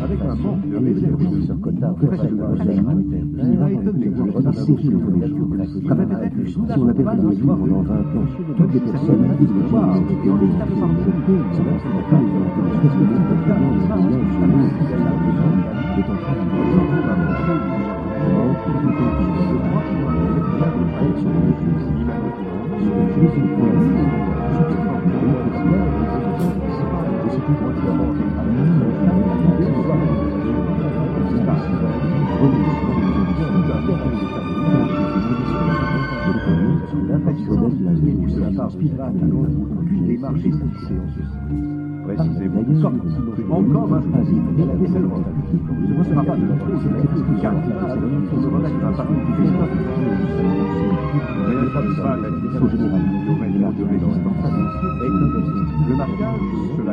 avec un Si on avait fait le livre pendant 20 ans, toutes les personnes qui le voir, et on les tape par le jeu, ça va se faire une espèce de d'un seul texte, représenté un société de joie, chaque fois qu'il je sais que c'est j'avoue que j'ai trouvé autant de surprises que d'habitude. Le temps retrouvé.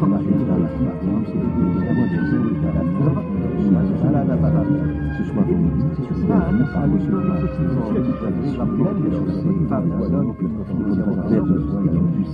Comme c'est la personne qui s'est tenue à la maison de Jean Tarata, Madame Le Pas pourrait se permettre, vous allez voir ça, vous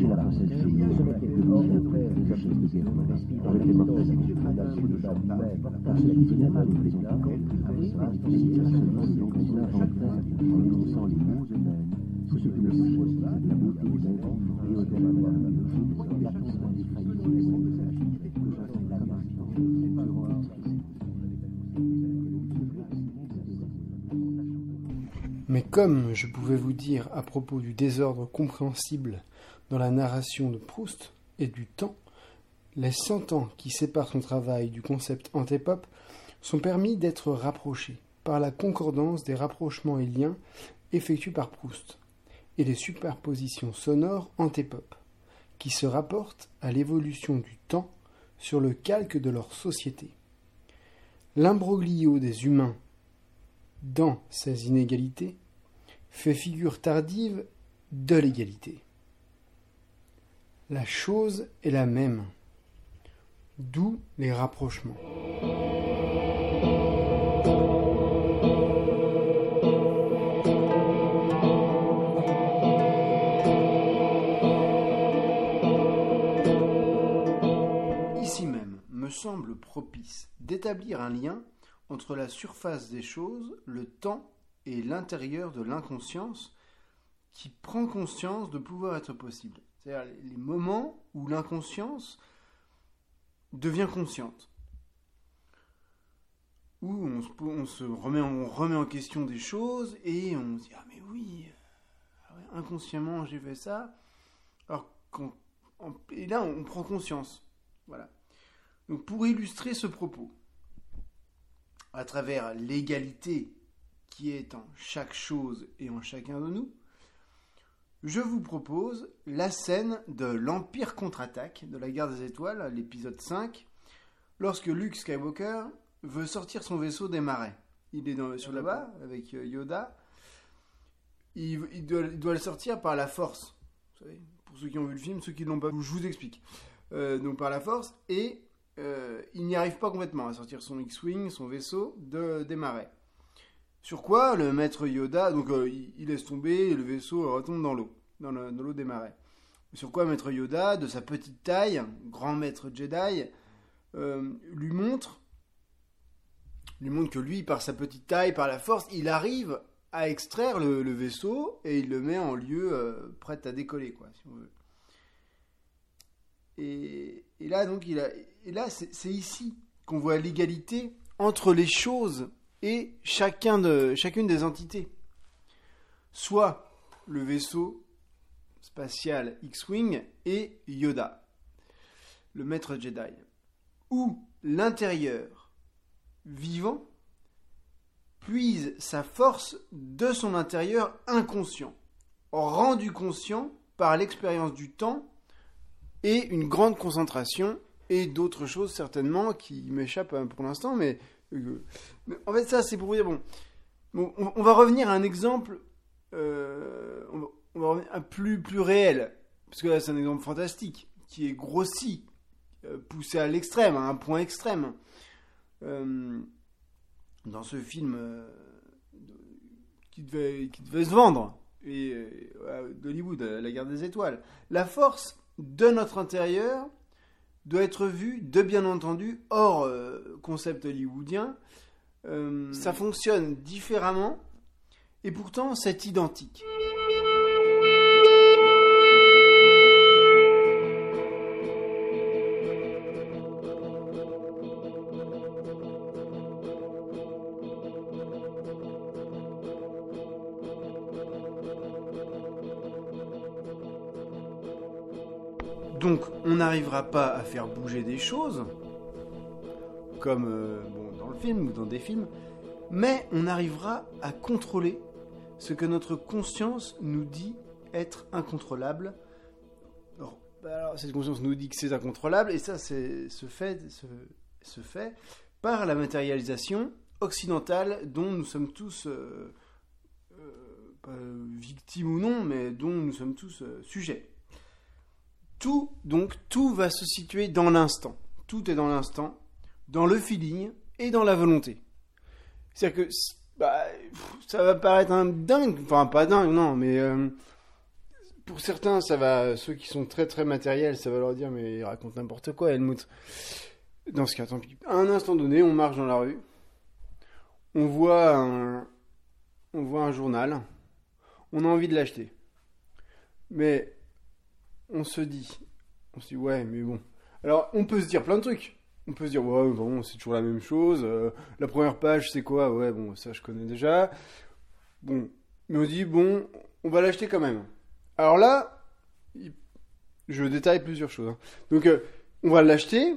J'ai la princesse Génie, de Michel, de chef de guerre, avec les mortels, parce qu'il venait pas les présenter avec des situations donc on inventait en énonçant les mots eux-mêmes, tout ce que le cherchait, la beauté des êtres, et au-delà de la vie, l'attente indéfaillible, que j'avais la main, durant Mais comme je pouvais vous dire à propos du désordre compréhensible dans la narration de Proust et du temps, les cent ans qui séparent son travail du concept antépop sont permis d'être rapprochés par la concordance des rapprochements et liens effectués par Proust et les superpositions sonores antépop qui se rapportent à l'évolution du temps sur le calque de leur société. L'imbroglio des humains dans ces inégalités fait figure tardive de l'égalité. La chose est la même, d'où les rapprochements. Ici même me semble propice d'établir un lien entre la surface des choses, le temps et l'intérieur de l'inconscience qui prend conscience de pouvoir être possible. C'est-à-dire les moments où l'inconscience devient consciente. Où on se, remet, en, on remet en question des choses et on se dit Ah, mais oui, ah ouais, inconsciemment j'ai fait ça. Alors, et là on prend conscience. Voilà. Donc, pour illustrer ce propos, à travers l'égalité qui est en chaque chose et en chacun de nous, je vous propose la scène de l'Empire contre-attaque de la guerre des étoiles, l'épisode 5, lorsque Luke Skywalker veut sortir son vaisseau des marais. Il est sur là-bas avec euh, Yoda il, il doit, il doit le sortir par la force. Vous savez, pour ceux qui ont vu le film, ceux qui ne l'ont pas vu, je vous explique. Euh, donc par la force, et euh, il n'y arrive pas complètement à sortir son X-Wing, son vaisseau, de, des marais. Sur quoi le maître Yoda, donc euh, il, laisse tomber le vaisseau retombe dans l'eau, dans le- dans l'eau des marais. Sur quoi maître Yoda, de sa petite taille, grand maître Jedi, euh, lui montre, lui montre que lui, par sa petite taille, par la force, il arrive à extraire le, vaisseau et il le met en lieu euh, prêt à décoller, quoi, si on veut. Et, et là, donc, il a, et là, c'est ici qu'on voit l'égalité entre les choses et chacune des entités. Soit le vaisseau spatial X-Wing et Yoda, le maître Jedi, ou l'intérieur vivant puise sa force de son intérieur inconscient, rendu conscient par l'expérience du temps et une grande concentration et d'autres choses certainement qui m'échappent hein, pour l'instant, euh, mais en fait ça c'est pour vous dire bon, on, va revenir à un exemple, euh, on, va, revenir à plus plus réel, parce que là c'est un exemple fantastique qui est grossi, euh, poussé à l'extrême, à un point extrême. Euh, dans ce film qui, devait, se vendre et d'Hollywood, La guerre des étoiles. La force de notre intérieur doit être vue, de bien entendu, hors euh, concept hollywoodien. Euh, ça fonctionne différemment et pourtant c'est identique. Donc on n'arrivera pas à faire bouger des choses, comme euh, dans le film ou dans des films, mais on arrivera à contrôler ce que notre conscience nous dit être incontrôlable. Cette conscience nous dit que c'est incontrôlable, et ça se fait, par la matérialisation occidentale dont nous sommes tous euh, euh, pas victimes ou non, mais dont nous sommes tous sujets. Tout, donc, tout va se situer dans l'instant. Tout est dans l'instant, dans le feeling et dans la volonté. C'est-à-dire que bah, ça va paraître un dingue, enfin pas dingue, non, mais euh, pour certains, ça va, ceux qui sont très très matériels, ça va leur dire, mais il raconte n'importe quoi, Helmut. Dans ce cas, tant pis. À un instant donné, on marche dans la rue, on voit un, on voit un journal, on a envie de l'acheter. Mais on se dit, on se dit ouais, mais bon. Alors, on peut se dire plein de trucs. On peut se dire ouais, bon, c'est toujours la même chose. euh, la première page, c'est quoi? Ouais, bon, ça je connais déjà. Bon, mais on dit bon, on va l'acheter quand même. Alors là, je détaille plusieurs choses. hein. Donc, euh, on va l'acheter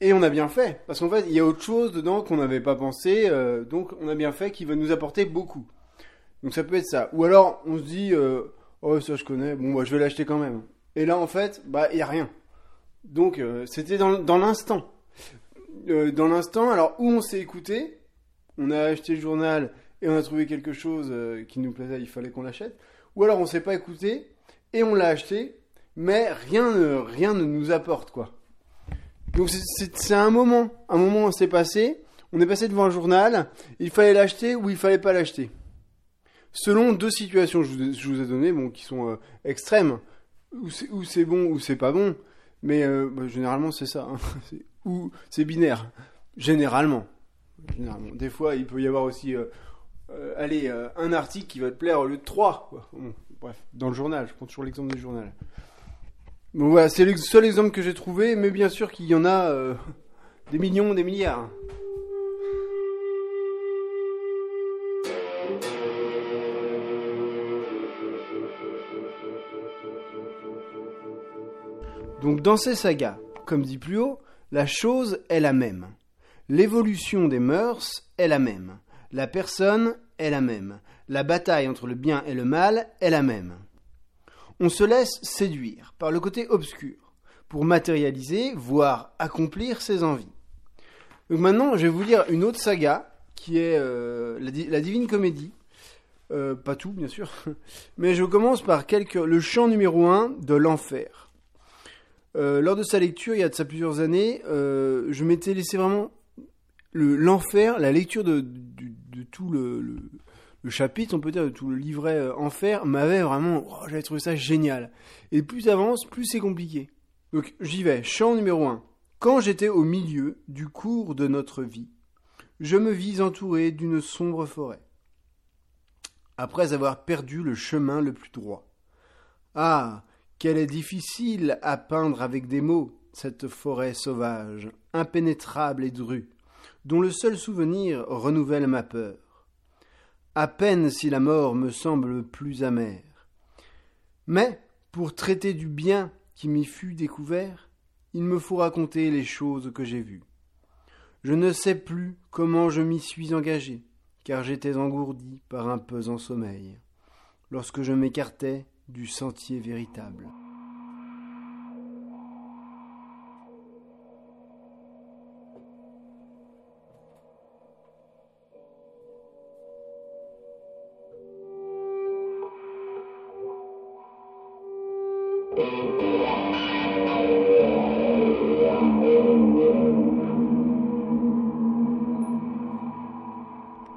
et on a bien fait parce qu'en fait, il y a autre chose dedans qu'on n'avait pas pensé. euh, donc, on a bien fait qui va nous apporter beaucoup. Donc, ça peut être ça. Ou alors, on se dit oh ça je connais. Bon, bah, je vais l'acheter quand même. Et là, en fait, bah, il n'y a rien. Donc, euh, c'était dans, l'instant. Euh, dans l'instant, alors, où on s'est écouté, on a acheté le journal et on a trouvé quelque chose euh, qui nous plaisait, il fallait qu'on l'achète. Ou alors, on s'est pas écouté et on l'a acheté, mais rien ne, rien ne nous apporte, quoi. Donc, c'est- un moment. Un moment, on s'est passé. On est passé devant un journal. Il fallait l'acheter ou il fallait pas l'acheter. Selon deux situations que je vous ai, données, bon, qui sont extrêmes où c'est bon ou c'est pas bon. Mais euh, bah, généralement c'est ça hein. Ou c'est binaire. Généralement. Généralement. Des fois il peut y avoir aussi euh, euh, allez un article qui va te plaire au lieu de trois bref dans le journal. Je prends toujours l'exemple du journal. Bon voilà c'est le seul exemple que j'ai trouvé mais bien sûr qu'il y en a des millions des milliards Donc dans ces sagas, comme dit plus haut, la chose est la même. L'évolution des mœurs est la même. La personne est la même. La bataille entre le bien et le mal est la même. On se laisse séduire par le côté obscur pour matérialiser, voire accomplir ses envies. Donc maintenant, je vais vous lire une autre saga qui est euh, la, Di- la Divine Comédie, Euh, pas tout, bien sûr. Mais je commence par le chant numéro 1 de l'enfer. Euh, lors de sa lecture, il y a de ça plusieurs années, euh, je m'étais laissé vraiment le- l'enfer, la lecture de, de tout le, le- le chapitre, on peut dire, de tout le livret euh, enfer, m'avait vraiment, oh, j'avais trouvé ça génial. Et plus avance, plus c'est compliqué. Donc j'y vais, chant numéro 1. Quand j'étais au milieu du cours de notre vie, je me vis entouré d'une sombre forêt. Après avoir perdu le chemin le plus droit. Ah, qu'elle est difficile à peindre avec des mots, cette forêt sauvage, impénétrable et drue, dont le seul souvenir renouvelle ma peur. À peine si la mort me semble plus amère. Mais, pour traiter du bien qui m'y fut découvert, il me faut raconter les choses que j'ai vues. Je ne sais plus comment je m'y suis engagé, car j'étais engourdi par un pesant sommeil, lorsque je m'écartais du sentier véritable.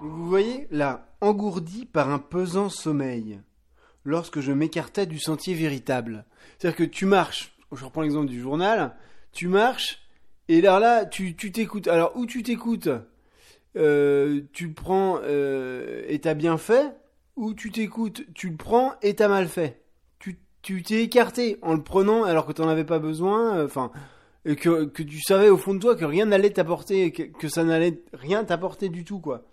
Vous voyez, là, engourdi par un pesant sommeil, lorsque je m'écartais du sentier véritable. C'est-à-dire que tu marches, je reprends l'exemple du journal, tu marches, et là, là, tu tu t'écoutes. Alors, où tu t'écoutes euh, Tu le prends euh, et t'as bien fait, ou tu t'écoutes, tu le prends et t'as mal fait. Tu t'es écarté en le prenant alors que t'en avais pas besoin, euh, enfin... que, que tu savais au fond de toi que rien n'allait t'apporter, que, que ça n'allait rien t'apporter du tout, quoi.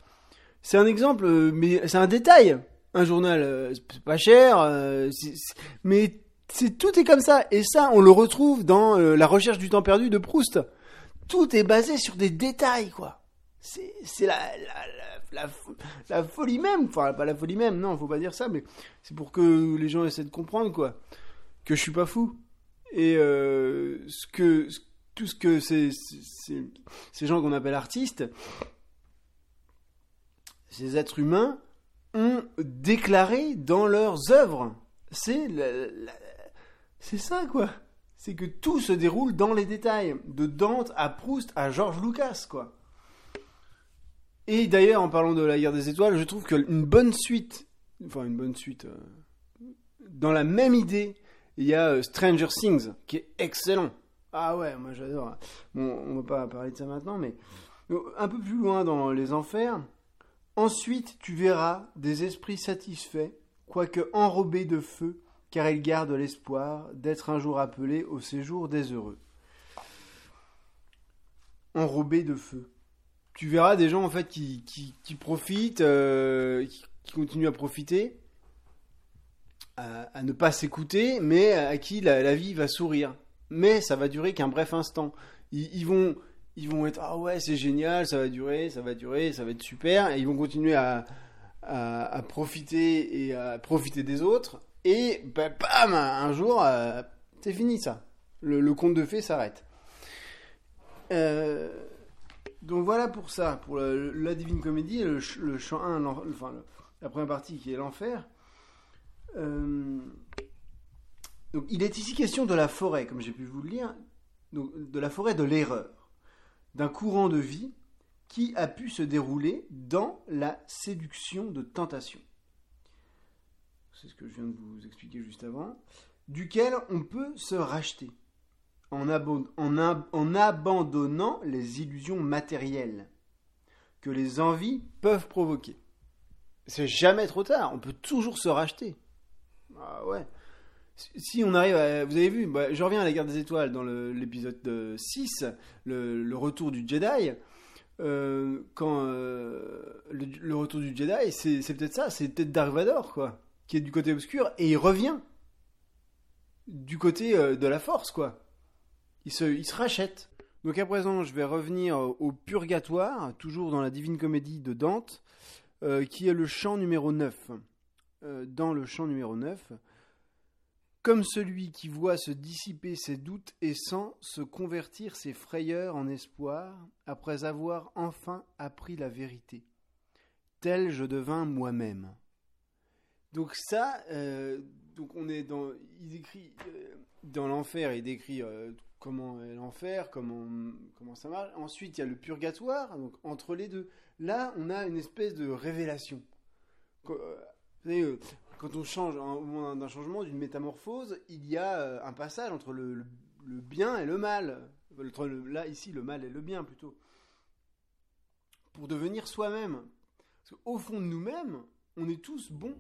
C'est un exemple, euh, mais c'est un détail. Un journal, euh, c'est pas cher, euh, mais c'est tout est comme ça. Et ça, on le retrouve dans euh, la recherche du temps perdu de Proust. Tout est basé sur des détails, quoi. C'est la, la, folie même. Enfin, pas la folie même, non, faut pas dire ça, mais c'est pour que les gens essaient de comprendre, quoi. Que je suis pas fou. Et ce que, tout ce que ces gens qu'on appelle artistes, ces êtres humains ont déclaré dans leurs œuvres. C'est c'est ça quoi. C'est que tout se déroule dans les détails, de Dante à Proust à George Lucas quoi. Et d'ailleurs, en parlant de la guerre des étoiles, je trouve qu'une bonne suite, enfin une bonne suite, euh, dans la même idée, il y a euh, Stranger Things qui est excellent. Ah ouais, moi j'adore. Bon, on va pas parler de ça maintenant, mais euh, un peu plus loin dans les enfers, Ensuite, tu verras des esprits satisfaits, quoique enrobés de feu, car ils gardent l'espoir d'être un jour appelés au séjour des heureux. Enrobés de feu. Tu verras des gens en fait qui, profitent, euh, qui, continuent à profiter, à, ne pas s'écouter, mais à qui la, vie va sourire. Mais ça va durer qu'un bref instant. Ils vont, ils vont être ah ouais c'est génial ça va durer ça va durer ça va être super. Et ils vont continuer à, à, profiter et à profiter des autres. Et bah, bam un jour euh, c'est fini ça. Le, conte de fées s'arrête. Euh, donc voilà pour ça pour la divine comédie le, ch- le chant 1 l'en- enfin la première partie qui est l'enfer. Euh, donc il est ici question de la forêt comme j'ai pu vous le lire donc, de la forêt de l'erreur, d'un courant de vie qui a pu se dérouler dans la séduction de tentation. C'est ce que je viens de vous expliquer juste avant, duquel on peut se racheter en, abandonnant les illusions matérielles que les envies peuvent provoquer. C'est jamais trop tard, on peut toujours se racheter. Ah ouais. Si on arrive à... Vous avez vu, bah, je reviens à la guerre des étoiles dans l'épisode euh, 6, le, le retour du Jedi. Euh, quand euh, le, retour du Jedi, c'est peut-être ça, c'est peut-être Dark Vador, quoi, qui est du côté obscur, et il revient du côté euh, de la force, quoi. Il se, il se rachète. Donc à présent, je vais revenir au Purgatoire, toujours dans la Divine Comédie de Dante, euh, qui est le chant numéro 9. Euh, dans le chant numéro 9, comme celui qui voit se dissiper ses doutes et sent se convertir ses frayeurs en espoir, après avoir enfin appris la vérité. Tel je devins moi-même. Donc ça, euh, dans, il décrit euh, dans l'enfer, il décrit euh, comment est l'enfer, comment comment ça marche. Ensuite, il y a le purgatoire, donc entre les deux. Là, on a une espèce de révélation. Vous savez, quand on change, au moment d'un changement, d'une métamorphose, il y a euh, un passage entre le, bien et le mal. Là, ici, le mal et le bien plutôt. Pour devenir soi-même. Parce qu'au fond de nous-mêmes, on est tous bons.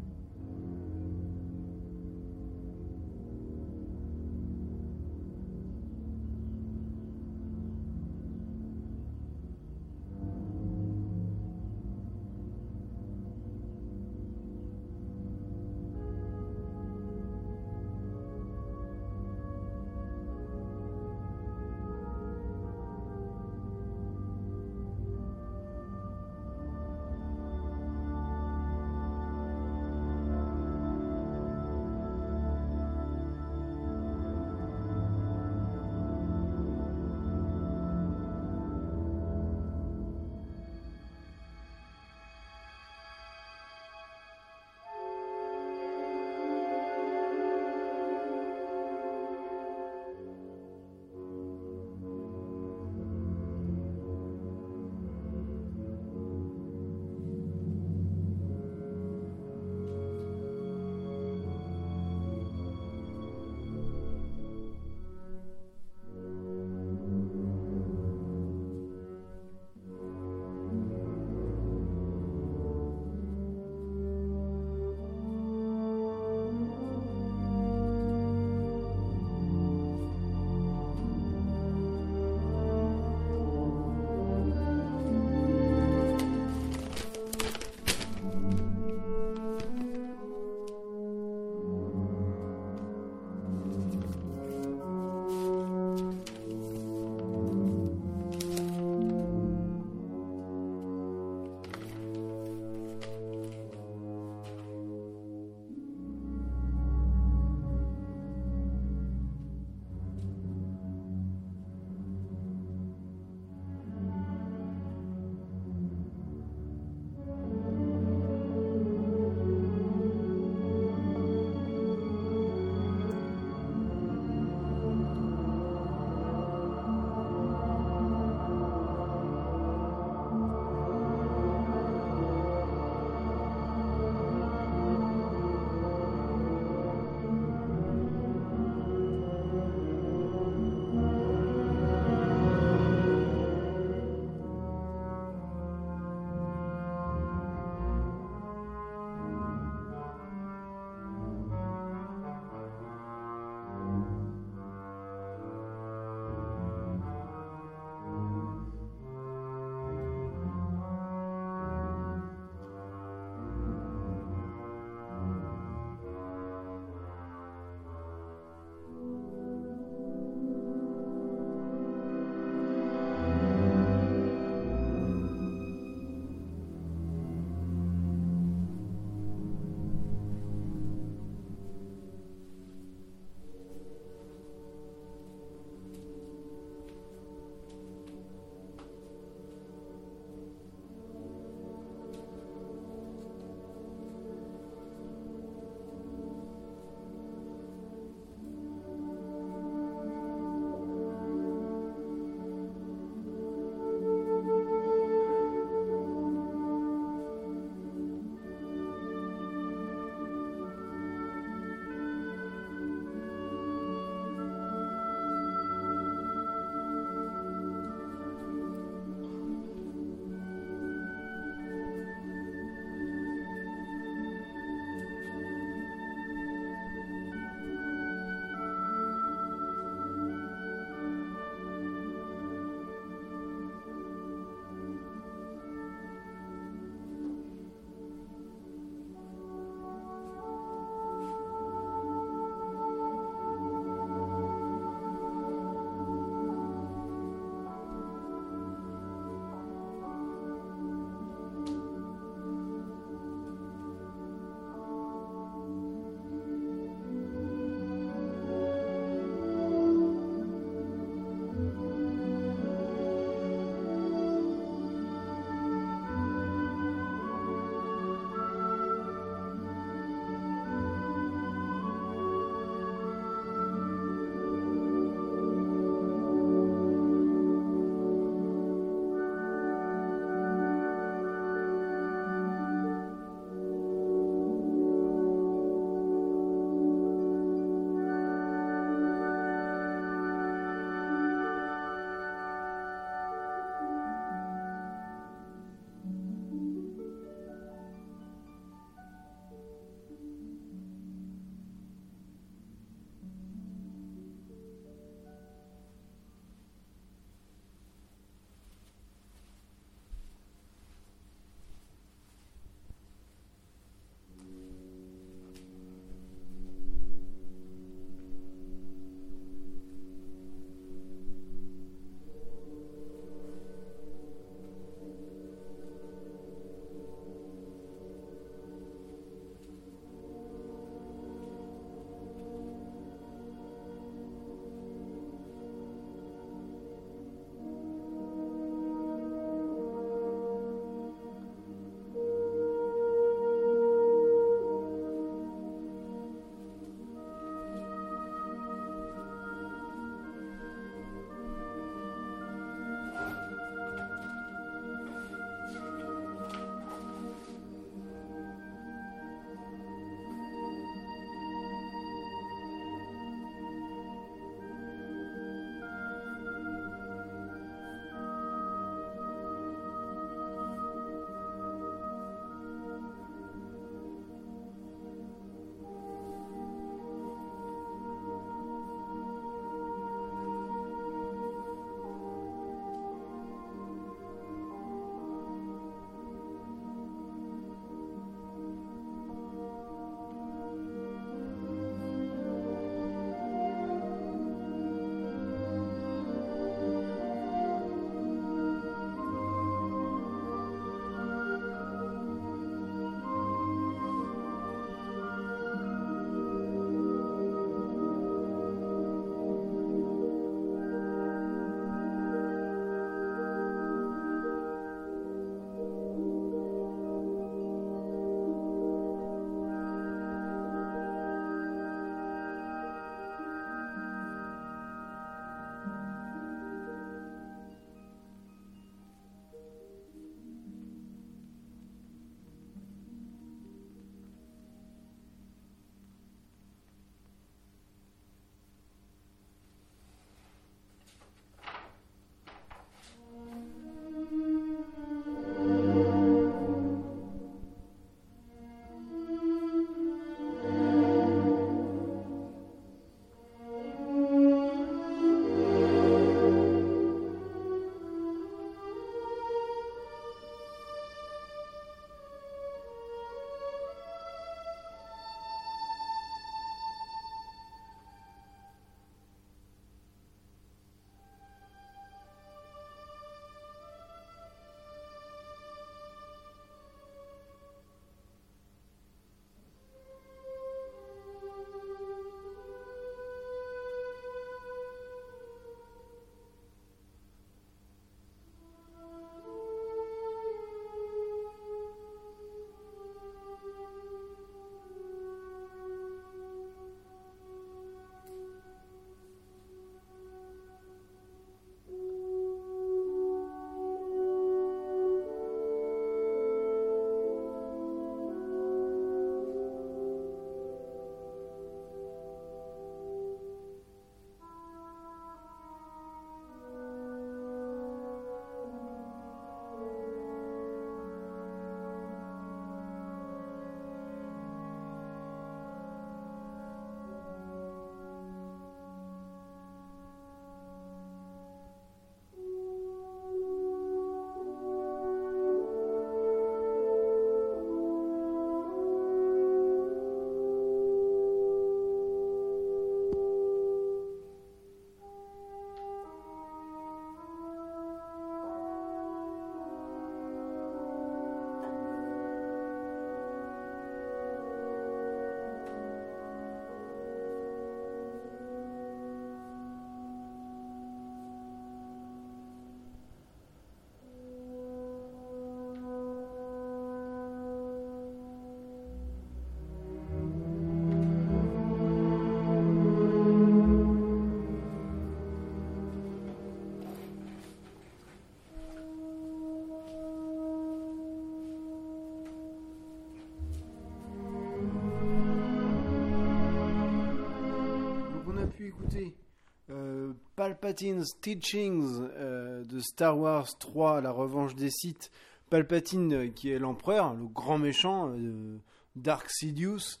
Palpatine's Teachings euh, de Star Wars 3, La Revanche des Sith. Palpatine, euh, qui est l'empereur, le grand méchant, euh, Dark Sidious.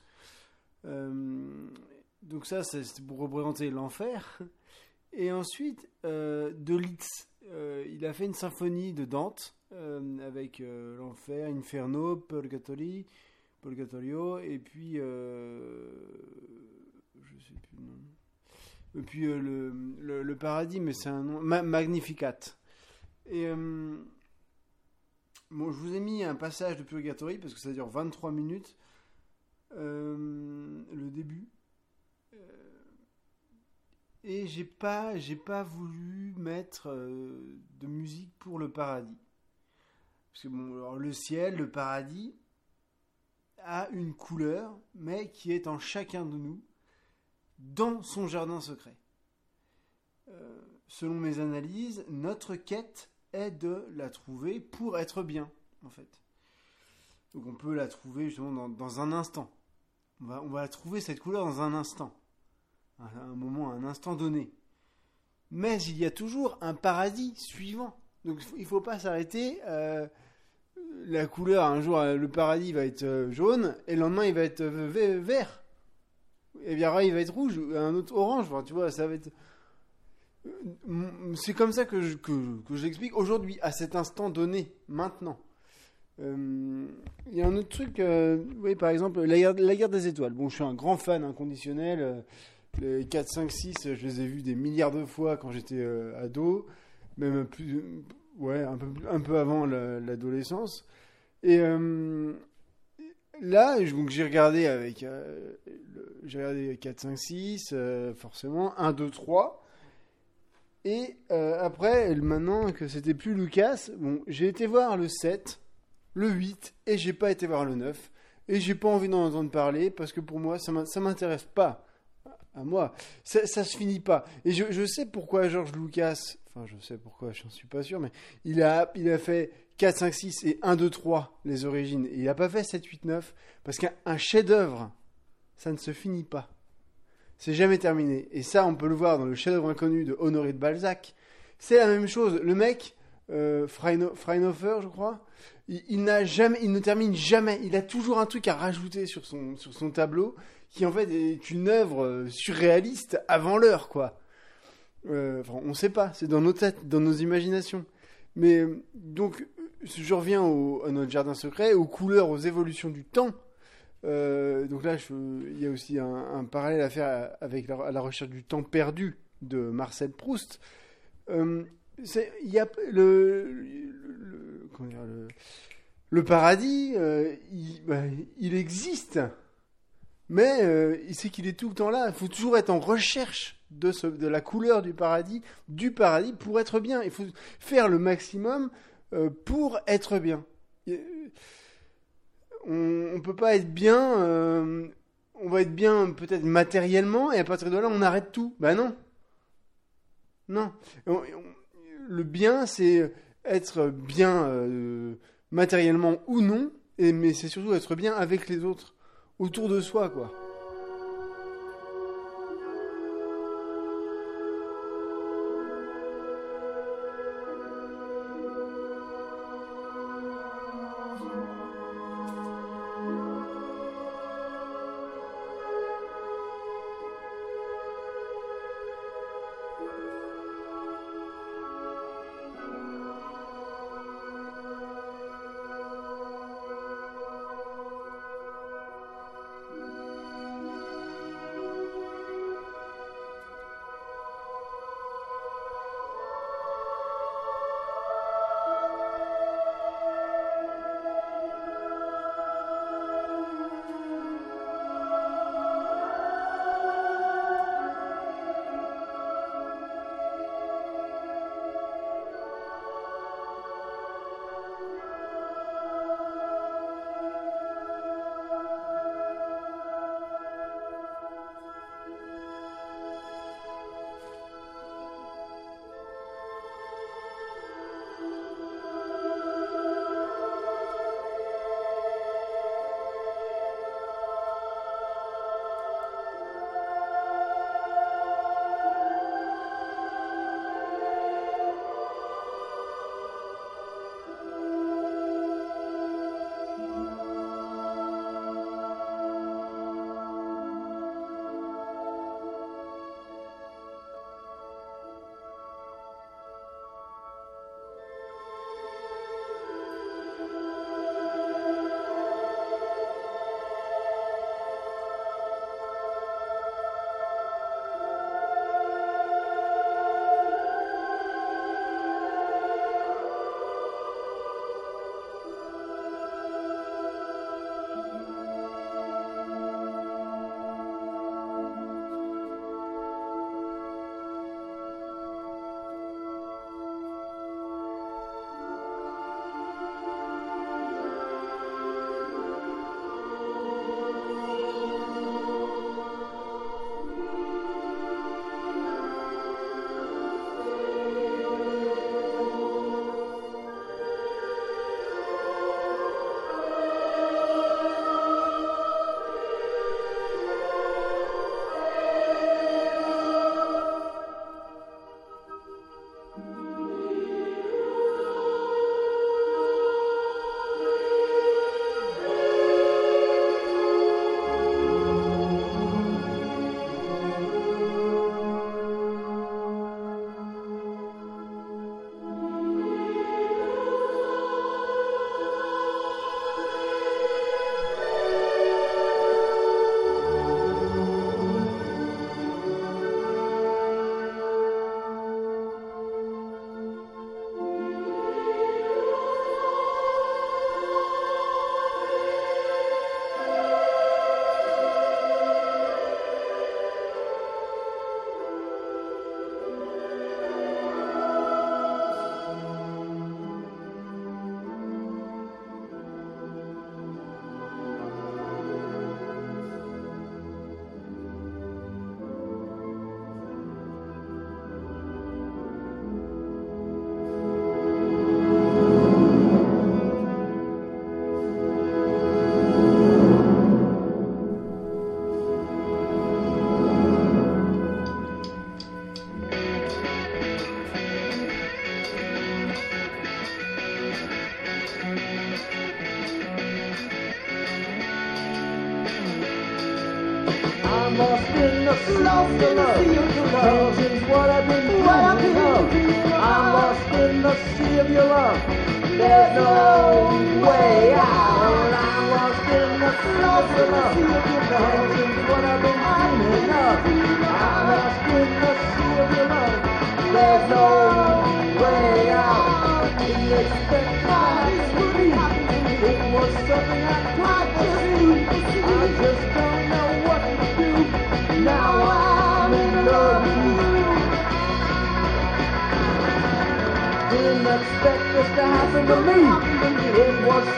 Donc ça, c'est pour représenter l'enfer. Et ensuite, de Litz. Il a fait une symphonie de Dante avec l'enfer, Inferno, Purgatory, Purgatorio, et puis je sais plus le nom. Et puis euh, le, le, paradis, mais c'est un nom Ma- Magnificat. Et euh, bon, je vous ai mis un passage de Purgatory parce que ça dure 23 minutes. Euh, le début. Et j'ai pas, pas voulu mettre de musique pour le paradis. Parce que bon, le ciel, le paradis a une couleur, mais qui est en chacun de nous, dans son jardin secret. Euh, selon mes analyses, notre quête est de la trouver pour être bien, en fait. Donc on peut la trouver justement dans, un instant. On va, trouver cette couleur dans un instant à un moment, un instant donné. Mais il y a toujours un paradis suivant. Donc il ne faut pas s'arrêter. euh, la couleur, un jour, euh, le paradis va être jaune, et le lendemain, il va être ve- vert. Et bien il va être rouge, ou un autre orange. Tu vois, ça va être. Euh, C'est comme ça que je, que, que aujourd'hui, à cet instant donné, maintenant. Euh, Il y a un autre truc, euh, oui, par exemple, la guerre, la guerre des étoiles. Bon, je suis un grand fan inconditionnel. les 4, 5, 6, je les ai vus des milliards de fois quand j'étais ado, même plus, ouais, un peu, un peu avant la- l'adolescence. Et là, je- j'ai regardé avec, euh, j'ai regardé 4, 5, 6, euh, forcément, 1, 2, 3. Et euh, après, maintenant que c'était plus Lucas, bon, j'ai été voir le 7, le 8, et j'ai pas été voir le 9. Et j'ai pas envie d'en entendre parler parce que pour moi, ça m'in- ça m'intéresse pas à moi. Ça, ça se finit pas. Et je, je sais pourquoi George Lucas, enfin je sais pourquoi, j'en suis pas sûr, mais il a, il a fait 4, 5, 6 et 1, 2, 3, les origines. Et il a pas fait 7, 8, 9, parce qu'un un chef-d'œuvre, ça ne se finit pas. C'est jamais terminé. Et ça, on peut le voir dans le chef-d'œuvre inconnu de Honoré de Balzac. C'est la même chose. Le mec, euh, Freinhofer, je crois, il, n'a jamais, il ne termine jamais. Il a toujours un truc à rajouter sur son, sur son tableau qui en fait est une œuvre euh, surréaliste avant l'heure, quoi. Euh, on sait pas, c'est dans nos têtes, dans nos imaginations. Mais euh, donc, je reviens à notre jardin secret, aux couleurs, aux évolutions du temps. Euh, donc là, il y a aussi un, parallèle à faire avec la, à la recherche du temps perdu de Marcel Proust. Euh, il y a le, paradis, euh, il, bah, il existe. Mais euh, c'est qu'il est tout le temps là. Il faut toujours être en recherche de, de la couleur du paradis, du paradis, pour être bien. Il faut faire le maximum pour être bien. Et, on ne peut pas être bien. euh, on va être bien peut-être matériellement, et à partir de là, on arrête tout. Ben non. Non. On- on- le bien, c'est être bien euh, matériellement ou non, mais c'est surtout être bien avec les autres autour de soi, quoi.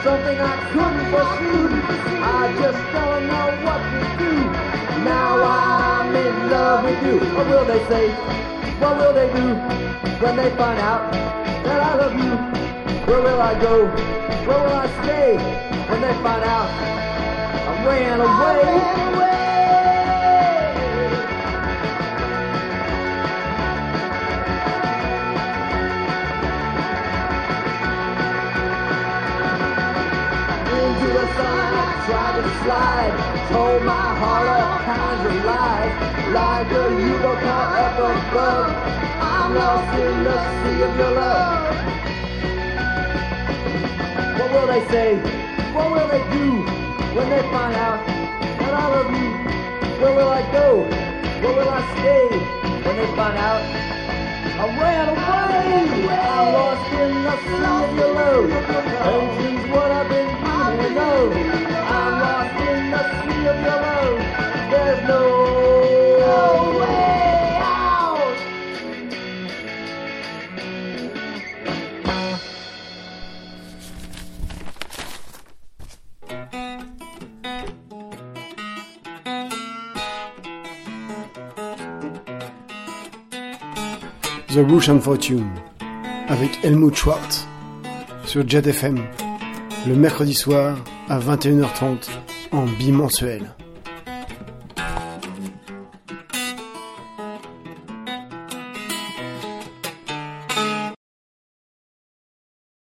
Something I couldn't foresee. I just don't know what to do. Now I'm in love with you. What will they say? What will they do when they find out that I love you? Where will I go? Where will I stay when they find out I ran away? I tried to slide, told my heart all kinds of lies. U-boat caught up above. I'm lost in the sea of your love. What will they say? What will they do when they find out that I love you? Where will I go? Where will I stay when they find out? I ran away. I'm lost in the sea of your love. Ocean's what I've been the and Fortune avec Helmut Schwartz sur Jet le mercredi soir à 21h30 en bimensuel.